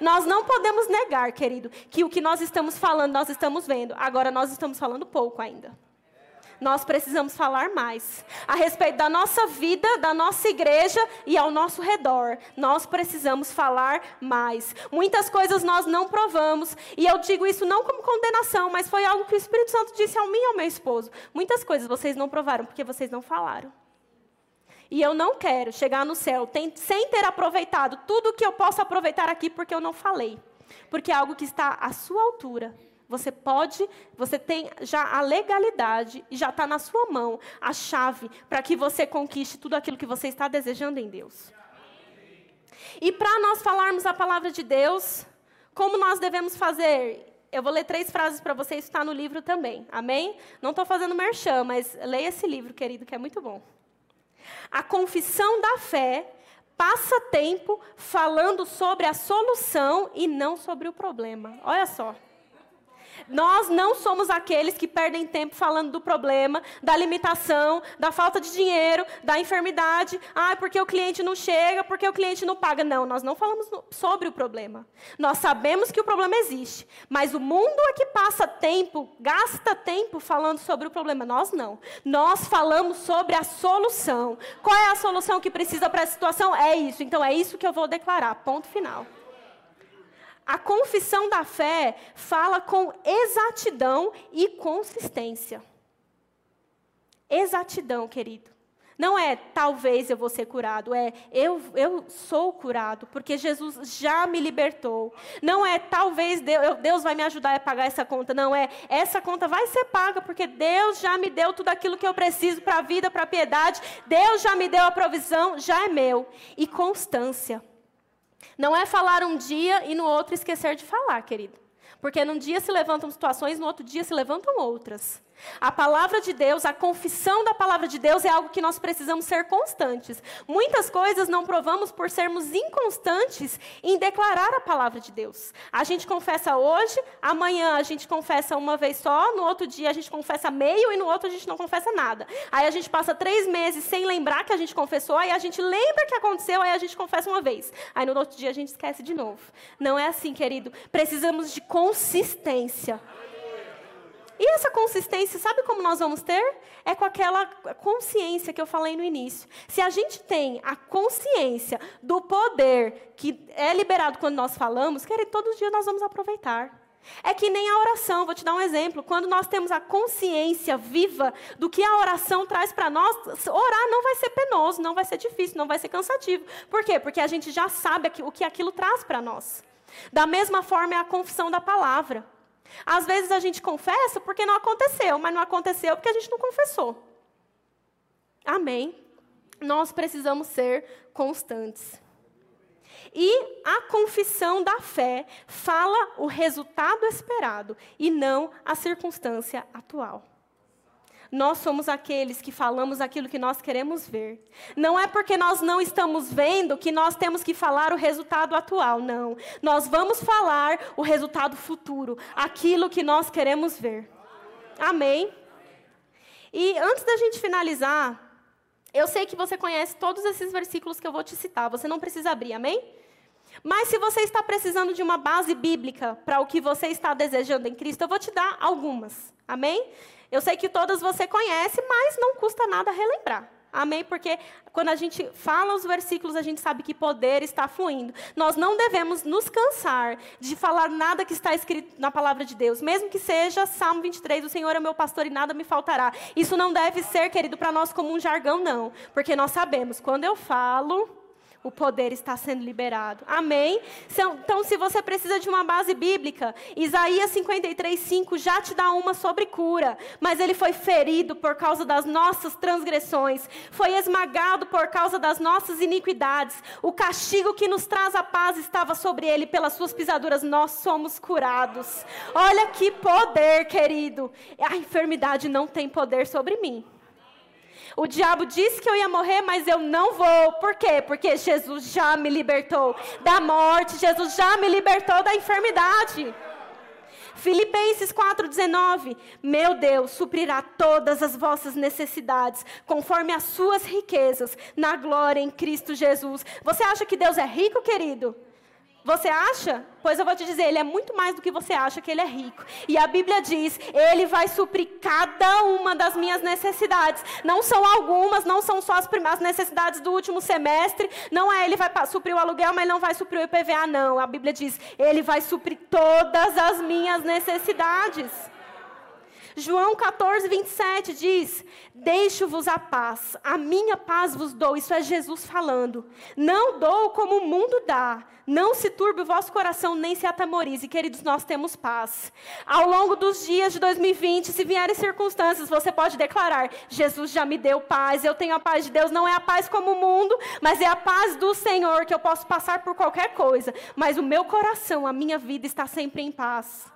Nós não podemos negar, querido, que o que nós estamos falando, nós estamos vendo. Agora, nós estamos falando pouco ainda. Nós precisamos falar mais a respeito da nossa vida, da nossa igreja e ao nosso redor. Nós precisamos falar mais. Muitas coisas nós não provamos, e eu digo isso não como condenação, mas foi algo que o Espírito Santo disse a mim e ao meu esposo. Muitas coisas vocês não provaram porque vocês não falaram. E eu não quero chegar no céu tem, sem ter aproveitado tudo que eu posso aproveitar aqui porque eu não falei. Porque é algo que está à sua altura. Você pode, você tem já a legalidade e já está na sua mão a chave para que você conquiste tudo aquilo que você está desejando em Deus. E para nós falarmos a palavra de Deus, como nós devemos fazer? Eu vou ler três frases para você, isso está no livro também, amém? Não estou fazendo merchan, mas leia esse livro, querido, que é muito bom. A confissão da fé passa tempo falando sobre a solução e não sobre o problema. Olha só. Nós não somos aqueles que perdem tempo falando do problema, da limitação, da falta de dinheiro, da enfermidade. Ah, porque o cliente não chega, porque o cliente não paga. Não, nós não falamos sobre o problema. Nós sabemos que o problema existe, mas o mundo é que passa tempo, gasta tempo falando sobre o problema. Nós não. Nós falamos sobre a solução. Qual é a solução que precisa para a situação? É isso. Então é isso que eu vou declarar. Ponto final. A confissão da fé fala com exatidão e consistência. Exatidão, querido. Não é talvez eu vou ser curado, é eu, eu sou curado, porque Jesus já me libertou. Não é talvez Deus, Deus vai me ajudar a pagar essa conta. Não é essa conta vai ser paga, porque Deus já me deu tudo aquilo que eu preciso para a vida, para a piedade. Deus já me deu a provisão, já é meu. E constância. Não é falar um dia e no outro esquecer de falar, querido. Porque num dia se levantam situações, no outro dia se levantam outras. A palavra de Deus, a confissão da palavra de Deus é algo que nós precisamos ser constantes. Muitas coisas não provamos por sermos inconstantes em declarar a palavra de Deus. A gente confessa hoje, amanhã a gente confessa uma vez só, no outro dia a gente confessa meio e no outro a gente não confessa nada. Aí a gente passa três meses sem lembrar que a gente confessou, aí a gente lembra que aconteceu, aí a gente confessa uma vez. Aí no outro dia a gente esquece de novo. Não é assim, querido. Precisamos de consistência. E essa consistência, sabe como nós vamos ter? É com aquela consciência que eu falei no início. Se a gente tem a consciência do poder que é liberado quando nós falamos, querido, todos os dias nós vamos aproveitar. É que nem a oração, vou te dar um exemplo. Quando nós temos a consciência viva do que a oração traz para nós, orar não vai ser penoso, não vai ser difícil, não vai ser cansativo. Por quê? Porque a gente já sabe o que aquilo traz para nós. Da mesma forma é a confissão da palavra. Às vezes a gente confessa porque não aconteceu, mas não aconteceu porque a gente não confessou. Amém? Nós precisamos ser constantes. E a confissão da fé fala o resultado esperado e não a circunstância atual. Nós somos aqueles que falamos aquilo que nós queremos ver. Não é porque nós não estamos vendo que nós temos que falar o resultado atual, não. Nós vamos falar o resultado futuro, aquilo que nós queremos ver. Amém? E antes da gente finalizar, eu sei que você conhece todos esses versículos que eu vou te citar, você não precisa abrir, amém? Mas se você está precisando de uma base bíblica para o que você está desejando em Cristo, eu vou te dar algumas, amém? Eu sei que todas você conhece, mas não custa nada relembrar. Amém? Porque quando a gente fala os versículos, a gente sabe que poder está fluindo. Nós não devemos nos cansar de falar nada que está escrito na palavra de Deus, mesmo que seja Salmo 23, o Senhor é meu pastor e nada me faltará. Isso não deve ser, querido, para nós como um jargão, não. Porque nós sabemos, quando eu falo, o poder está sendo liberado. Amém? Então, se você precisa de uma base bíblica, Isaías 53, 5 já te dá uma sobre cura. Mas ele foi ferido por causa das nossas transgressões, foi esmagado por causa das nossas iniquidades. O castigo que nos traz a paz estava sobre ele, pelas suas pisaduras nós somos curados. Olha que poder, querido. A enfermidade não tem poder sobre mim. O diabo disse que eu ia morrer, mas eu não vou. Por quê? Porque Jesus já me libertou da morte, Jesus já me libertou da enfermidade. Filipenses 4,19: Meu Deus suprirá todas as vossas necessidades, conforme as suas riquezas, na glória em Cristo Jesus. Você acha que Deus é rico, querido? Você acha? Pois eu vou te dizer, ele é muito mais do que você acha que ele é rico. E a Bíblia diz: ele vai suprir cada uma das minhas necessidades. Não são algumas, não são só as, as necessidades do último semestre. Não é ele vai suprir o aluguel, mas não vai suprir o IPVA, não. A Bíblia diz: ele vai suprir todas as minhas necessidades. João 14, 27 diz: Deixo-vos a paz, a minha paz vos dou. Isso é Jesus falando. Não dou como o mundo dá. Não se turbe o vosso coração, nem se atemorize. Queridos, nós temos paz. Ao longo dos dias de 2020, se vierem circunstâncias, você pode declarar: Jesus já me deu paz, eu tenho a paz de Deus. Não é a paz como o mundo, mas é a paz do Senhor, que eu posso passar por qualquer coisa. Mas o meu coração, a minha vida está sempre em paz.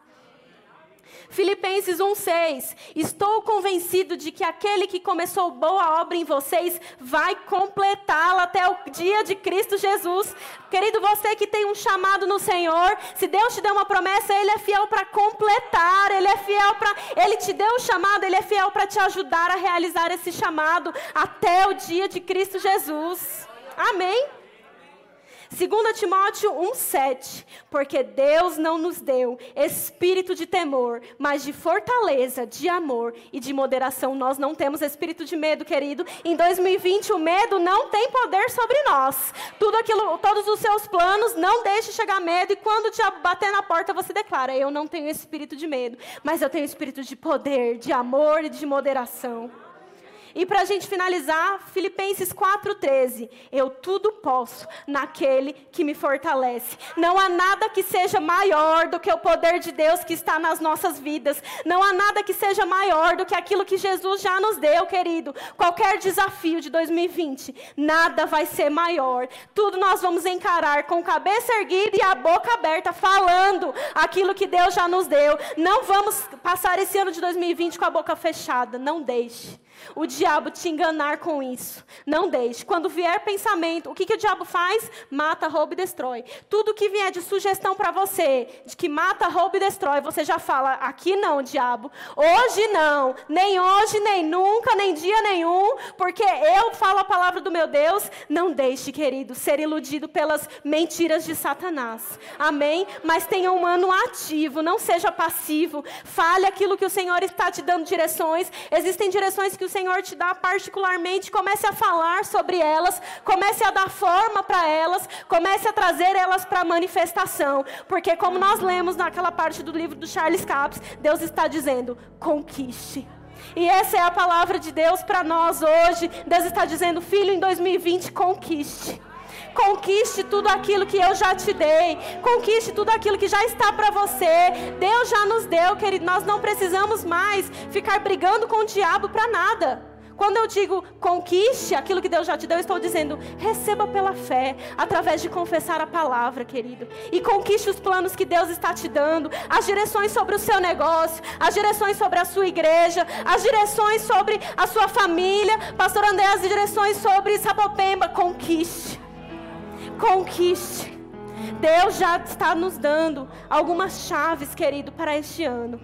Filipenses 1:6. Estou convencido de que aquele que começou boa obra em vocês vai completá-la até o dia de Cristo Jesus. Querido, você que tem um chamado no Senhor, se Deus te deu uma promessa, ele é fiel para completar, ele é fiel para ele te deu um chamado, ele é fiel para te ajudar a realizar esse chamado até o dia de Cristo Jesus. Amém. 2 Timóteo 1,7. Porque Deus não nos deu espírito de temor, mas de fortaleza, de amor e de moderação. Nós não temos espírito de medo, querido. Em 2020, o medo não tem poder sobre nós. Tudo aquilo, todos os seus planos, não deixe chegar medo. E quando diabo bater na porta, você declara: Eu não tenho espírito de medo, mas eu tenho espírito de poder, de amor e de moderação. E para a gente finalizar, Filipenses 4,13. Eu tudo posso naquele que me fortalece. Não há nada que seja maior do que o poder de Deus que está nas nossas vidas. Não há nada que seja maior do que aquilo que Jesus já nos deu, querido. Qualquer desafio de 2020, nada vai ser maior. Tudo nós vamos encarar com cabeça erguida e a boca aberta, falando aquilo que Deus já nos deu. Não vamos passar esse ano de 2020 com a boca fechada. Não deixe o diabo te enganar com isso. Não deixe. Quando vier pensamento, o que, que o diabo faz? Mata, rouba e destrói. Tudo que vier de sugestão para você, de que mata, rouba e destrói, você já fala: aqui não, diabo. Hoje não. Nem hoje, nem nunca, nem dia nenhum. Porque eu falo a palavra do meu Deus. Não deixe, querido, ser iludido pelas mentiras de Satanás. Amém? Mas tenha um ano ativo. Não seja passivo. Fale aquilo que o Senhor está te dando direções. Existem direções que o Senhor te dá particularmente, comece a falar sobre elas, comece a dar forma para elas, comece a trazer elas para manifestação, porque como nós lemos naquela parte do livro do Charles Capps, Deus está dizendo: conquiste. E essa é a palavra de Deus para nós hoje. Deus está dizendo, filho, em 2020, conquiste. Conquiste tudo aquilo que eu já te dei. Conquiste tudo aquilo que já está para você. Deus já nos deu, querido. Nós não precisamos mais ficar brigando com o diabo para nada. Quando eu digo conquiste aquilo que Deus já te deu, eu estou dizendo receba pela fé, através de confessar a palavra, querido. E conquiste os planos que Deus está te dando, as direções sobre o seu negócio, as direções sobre a sua igreja, as direções sobre a sua família. Pastor André, as direções sobre Sapopemba. Conquiste. Conquiste. Deus já está nos dando algumas chaves, querido, para este ano.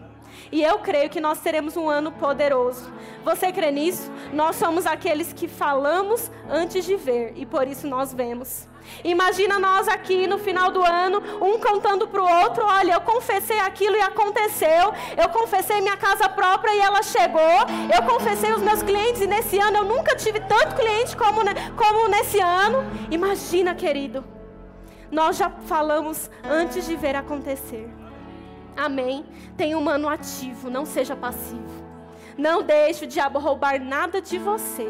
E eu creio que nós teremos um ano poderoso. Você crê nisso? Nós somos aqueles que falamos antes de ver e por isso nós vemos. Imagina nós aqui no final do ano, um contando para o outro: olha, eu confessei aquilo e aconteceu. Eu confessei minha casa própria e ela chegou. Eu confessei os meus clientes e nesse ano eu nunca tive tanto cliente como, como nesse ano. Imagina, querido. Nós já falamos antes de ver acontecer. Amém. Tenha um mano ativo, não seja passivo. Não deixe o diabo roubar nada de você.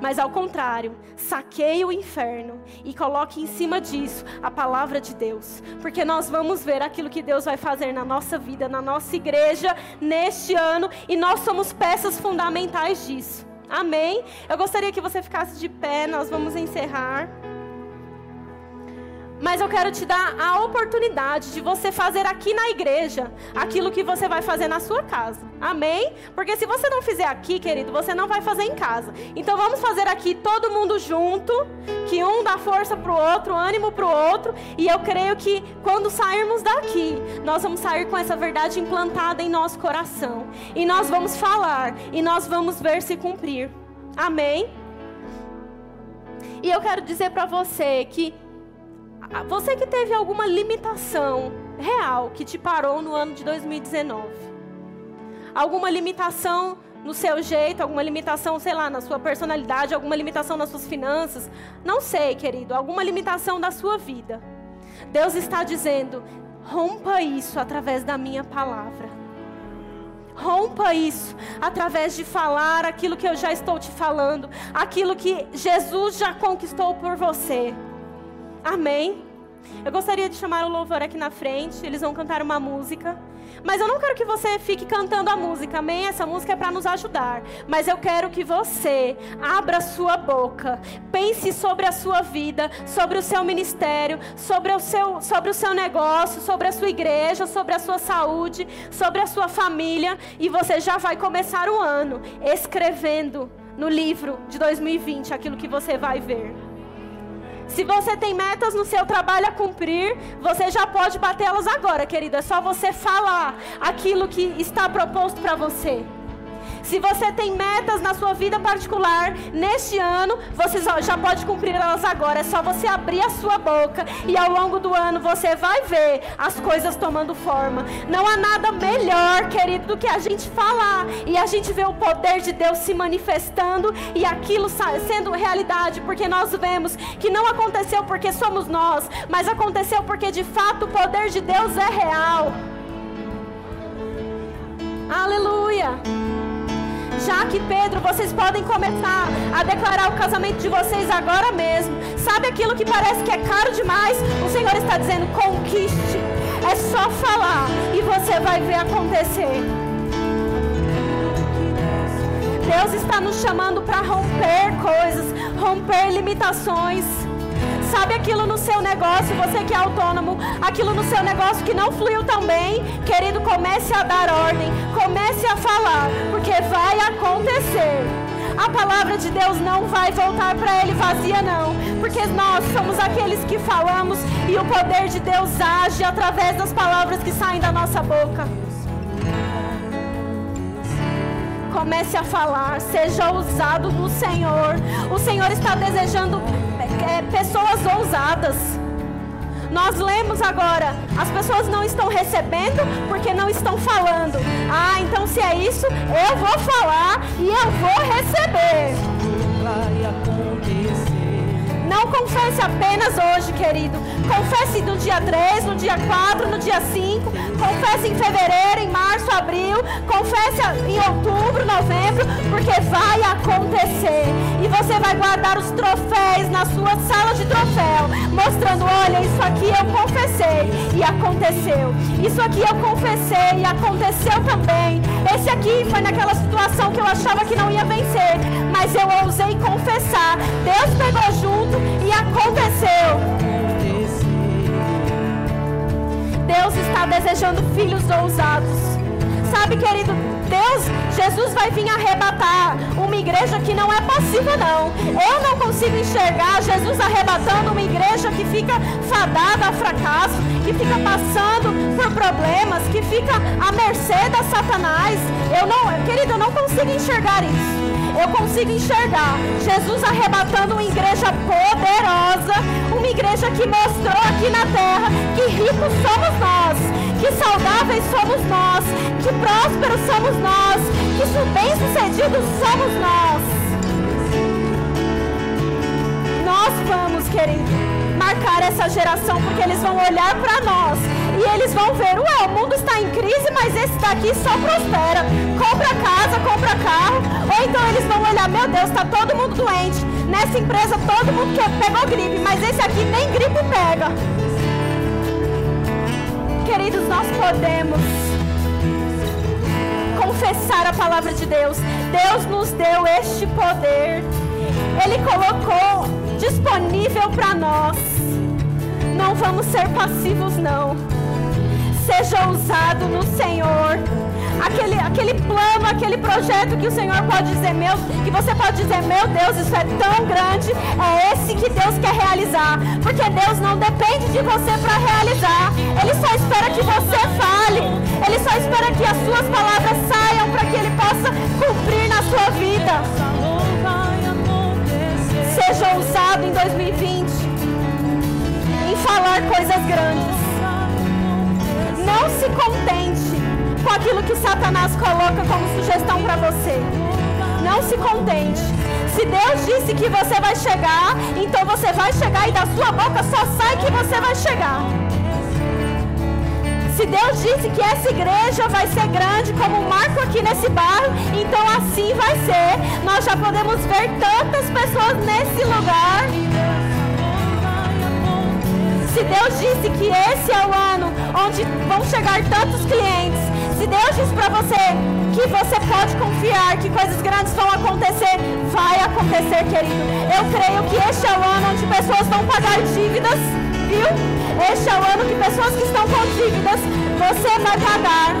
Mas ao contrário, saqueie o inferno e coloque em cima disso a palavra de Deus. Porque nós vamos ver aquilo que Deus vai fazer na nossa vida, na nossa igreja, neste ano, e nós somos peças fundamentais disso. Amém? Eu gostaria que você ficasse de pé, nós vamos encerrar. Mas eu quero te dar a oportunidade de você fazer aqui na igreja aquilo que você vai fazer na sua casa. Amém? Porque se você não fizer aqui, querido, você não vai fazer em casa. Então vamos fazer aqui todo mundo junto, que um dá força para o outro, ânimo para o outro. E eu creio que quando sairmos daqui, nós vamos sair com essa verdade implantada em nosso coração. E nós vamos falar e nós vamos ver se cumprir. Amém? E eu quero dizer para você que você que teve alguma limitação real que te parou no ano de 2019. Alguma limitação no seu jeito, alguma limitação, sei lá, na sua personalidade, alguma limitação nas suas finanças. Não sei, querido, alguma limitação da sua vida. Deus está dizendo: rompa isso através da minha palavra. Rompa isso através de falar aquilo que eu já estou te falando, aquilo que Jesus já conquistou por você. Amém. Eu gostaria de chamar o louvor aqui na frente, eles vão cantar uma música. Mas eu não quero que você fique cantando a música, amém? Essa música é para nos ajudar. Mas eu quero que você abra sua boca, pense sobre a sua vida, sobre o seu ministério, sobre o seu, sobre o seu negócio, sobre a sua igreja, sobre a sua saúde, sobre a sua família. E você já vai começar o ano escrevendo no livro de 2020 aquilo que você vai ver. Se você tem metas no seu trabalho a cumprir, você já pode batê-las agora, querido. É só você falar aquilo que está proposto para você. Se você tem metas na sua vida particular neste ano, você já pode cumprir elas agora. É só você abrir a sua boca e ao longo do ano você vai ver as coisas tomando forma. Não há nada melhor, querido, do que a gente falar e a gente ver o poder de Deus se manifestando e aquilo sendo realidade, porque nós vemos que não aconteceu porque somos nós, mas aconteceu porque de fato o poder de Deus é real. Aleluia. Jaque e Pedro, vocês podem começar a declarar o casamento de vocês agora mesmo. Sabe aquilo que parece que é caro demais? O Senhor está dizendo: conquiste. É só falar e você vai ver acontecer. Deus está nos chamando para romper coisas, romper limitações. Sabe aquilo no seu negócio, você que é autônomo, aquilo no seu negócio que não fluiu tão bem, querido, comece a dar ordem, comece a falar, porque vai acontecer. A palavra de Deus não vai voltar para ele vazia, não, porque nós somos aqueles que falamos e o poder de Deus age através das palavras que saem da nossa boca. Comece a falar, seja ousado no Senhor. O Senhor está desejando é, pessoas ousadas. Nós lemos agora, as pessoas não estão recebendo porque não estão falando. Ah, então se é isso, eu vou falar e eu vou receber. Não confesse apenas hoje, querido. Confesse no dia 3, no dia 4, no dia 5. Confesse em fevereiro, em março, abril. Confesse em outubro, novembro, porque vai acontecer. E você vai guardar os troféus na sua sala de troféu, mostrando: olha, isso aqui eu confessei e aconteceu. Isso aqui eu confessei e aconteceu também. Esse aqui foi naquela situação que eu achava que não ia vencer, mas eu ousei confessar. Deus pegou junto e aconteceu. Deus está desejando filhos ousados. Sabe, querido, Deus, Jesus vai vir arrebatar uma igreja que não é passiva, não. Eu não consigo enxergar Jesus arrebatando uma igreja que fica fadada a fracasso, que fica passando por problemas, que fica à mercê da Satanás. Eu não, querido, eu não consigo enxergar isso eu consigo enxergar Jesus arrebatando uma igreja poderosa, uma igreja que mostrou aqui na terra que ricos somos nós, que saudáveis somos nós, que prósperos somos nós, que bem-sucedidos somos nós. Nós vamos, querido marcar essa geração, porque eles vão olhar para nós e eles vão ver, ué, o mundo está em crise, mas esse daqui só prospera. Compra casa, compra carro. Ou então eles vão olhar, meu Deus, está todo mundo doente. Nessa empresa todo mundo que pegou gripe, mas esse aqui nem gripe pega. Queridos, nós podemos confessar a palavra de Deus. Deus nos deu este poder. Ele colocou disponível para nós. Não vamos ser passivos, não. Seja ousado no Senhor. Aquele, aquele plano, aquele projeto que o Senhor pode dizer, meu, que você pode dizer, meu Deus, isso é tão grande, é esse que Deus quer realizar. Porque Deus não depende de você para realizar. Ele só espera que você fale. Ele só espera que as suas palavras saiam para que Ele possa cumprir na sua vida seja ousado em 2020 em falar coisas grandes. Não se contente com aquilo que Satanás coloca como sugestão para você. Não se contente. Se Deus disse que você vai chegar, então você vai chegar e da sua boca só sai que você vai chegar. Se Deus disse que essa igreja vai ser grande como um marco aqui nesse bairro, então assim vai ser. Nós já podemos ver tantas pessoas nesse lugar. Se Deus disse que esse é o ano onde vão chegar tantos clientes, se Deus disse para você que você pode confiar que coisas grandes vão acontecer, vai acontecer, querido. Eu creio que este é o ano onde pessoas vão pagar dívidas, viu? Este é o ano que pessoas que estão com dívidas, você vai pagar.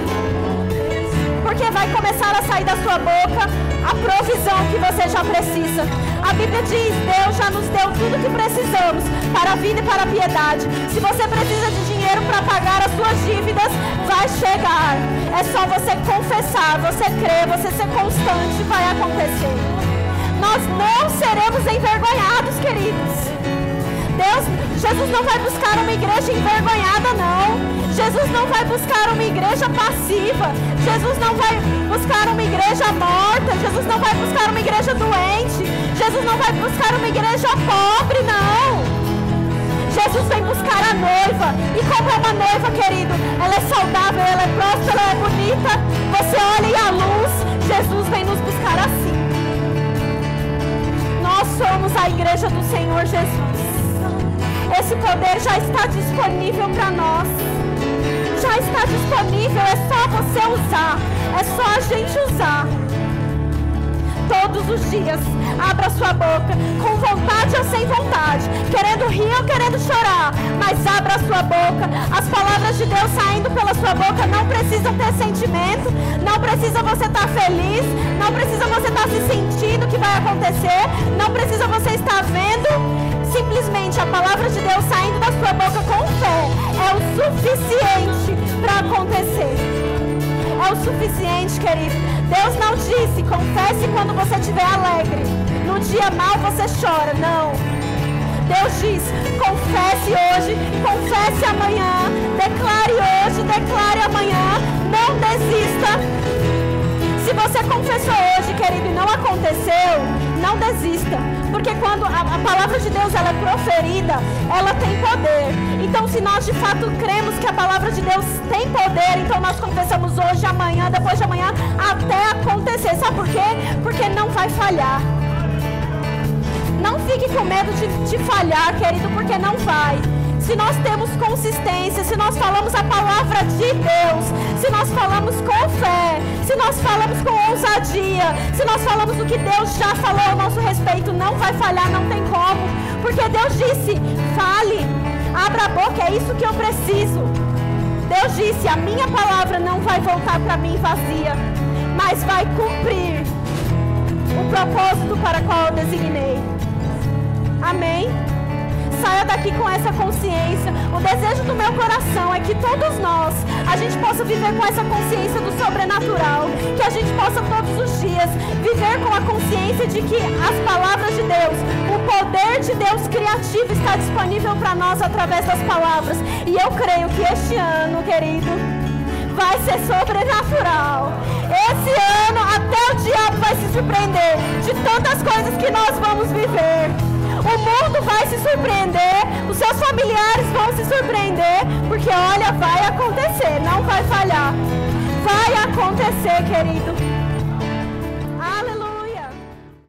Porque vai começar a sair da sua boca a provisão que você já precisa. A Bíblia diz: Deus já nos deu tudo que precisamos para a vida e para a piedade. Se você precisa de dinheiro para pagar as suas dívidas, vai chegar. É só você confessar, você crer, você ser constante, vai acontecer. Nós não seremos envergonhados, queridos. Deus, Jesus não vai buscar uma igreja envergonhada, não. Jesus não vai buscar uma igreja passiva. Jesus não vai buscar uma igreja morta. Jesus não vai buscar uma igreja doente. Jesus não vai buscar uma igreja pobre, não. Jesus vem buscar a noiva. E como é uma noiva, querido? Ela é saudável, ela é próspera, ela é bonita. Você olha e a luz, Jesus vem nos buscar assim. Nós somos a igreja do Senhor Jesus. Esse poder já está disponível para nós. Já está disponível, é só você usar. É só a gente usar. Todos os dias, abra sua boca, com vontade ou sem vontade, querendo rir ou querendo chorar, mas abra sua boca. As palavras de Deus saindo pela sua boca não precisam ter sentimento, não precisa você estar tá feliz, não precisa você estar tá se sentindo que vai acontecer, não precisa você estar vendo simplesmente a palavra de Deus saindo da sua boca com fé é o suficiente. É o suficiente, querido. Deus não disse, confesse quando você estiver alegre. No dia mal você chora. Não. Deus diz, confesse hoje, confesse amanhã, declare hoje, declare amanhã, não desista. Se você confessou hoje, querido, e não aconteceu, não desista. Porque quando a, a, palavra de Deus ela é proferida, ela tem poder. Então, se nós de fato cremos que a palavra de Deus tem poder, então nós confessamos hoje, amanhã, depois de amanhã, até acontecer. Sabe por quê? Porque não vai falhar. Não fique com medo de, de falhar, querido, porque não vai. Se nós temos consistência, se nós falamos a palavra de Deus, se nós falamos com fé, se nós falamos com ousadia, se nós falamos o que Deus já falou a nosso respeito, não vai falhar, não tem como, porque Deus disse: fale, abra a boca, é isso que eu preciso. Deus disse: a minha palavra não vai voltar para mim vazia, mas vai cumprir o propósito para qual eu designei. Amém? Saia daqui com essa consciência. O desejo do meu coração é que todos nós, a gente possa viver com essa consciência do sobrenatural. Que a gente possa todos os dias viver com a consciência de que as palavras de Deus, o poder de Deus criativo está disponível para nós através das palavras. E eu creio que este ano, querido, vai ser sobrenatural. Esse ano até o diabo vai se surpreender de tantas coisas que nós vamos viver. O mundo vai se surpreender, os seus familiares vão se surpreender, porque olha, vai acontecer, não vai falhar. Vai acontecer, querido.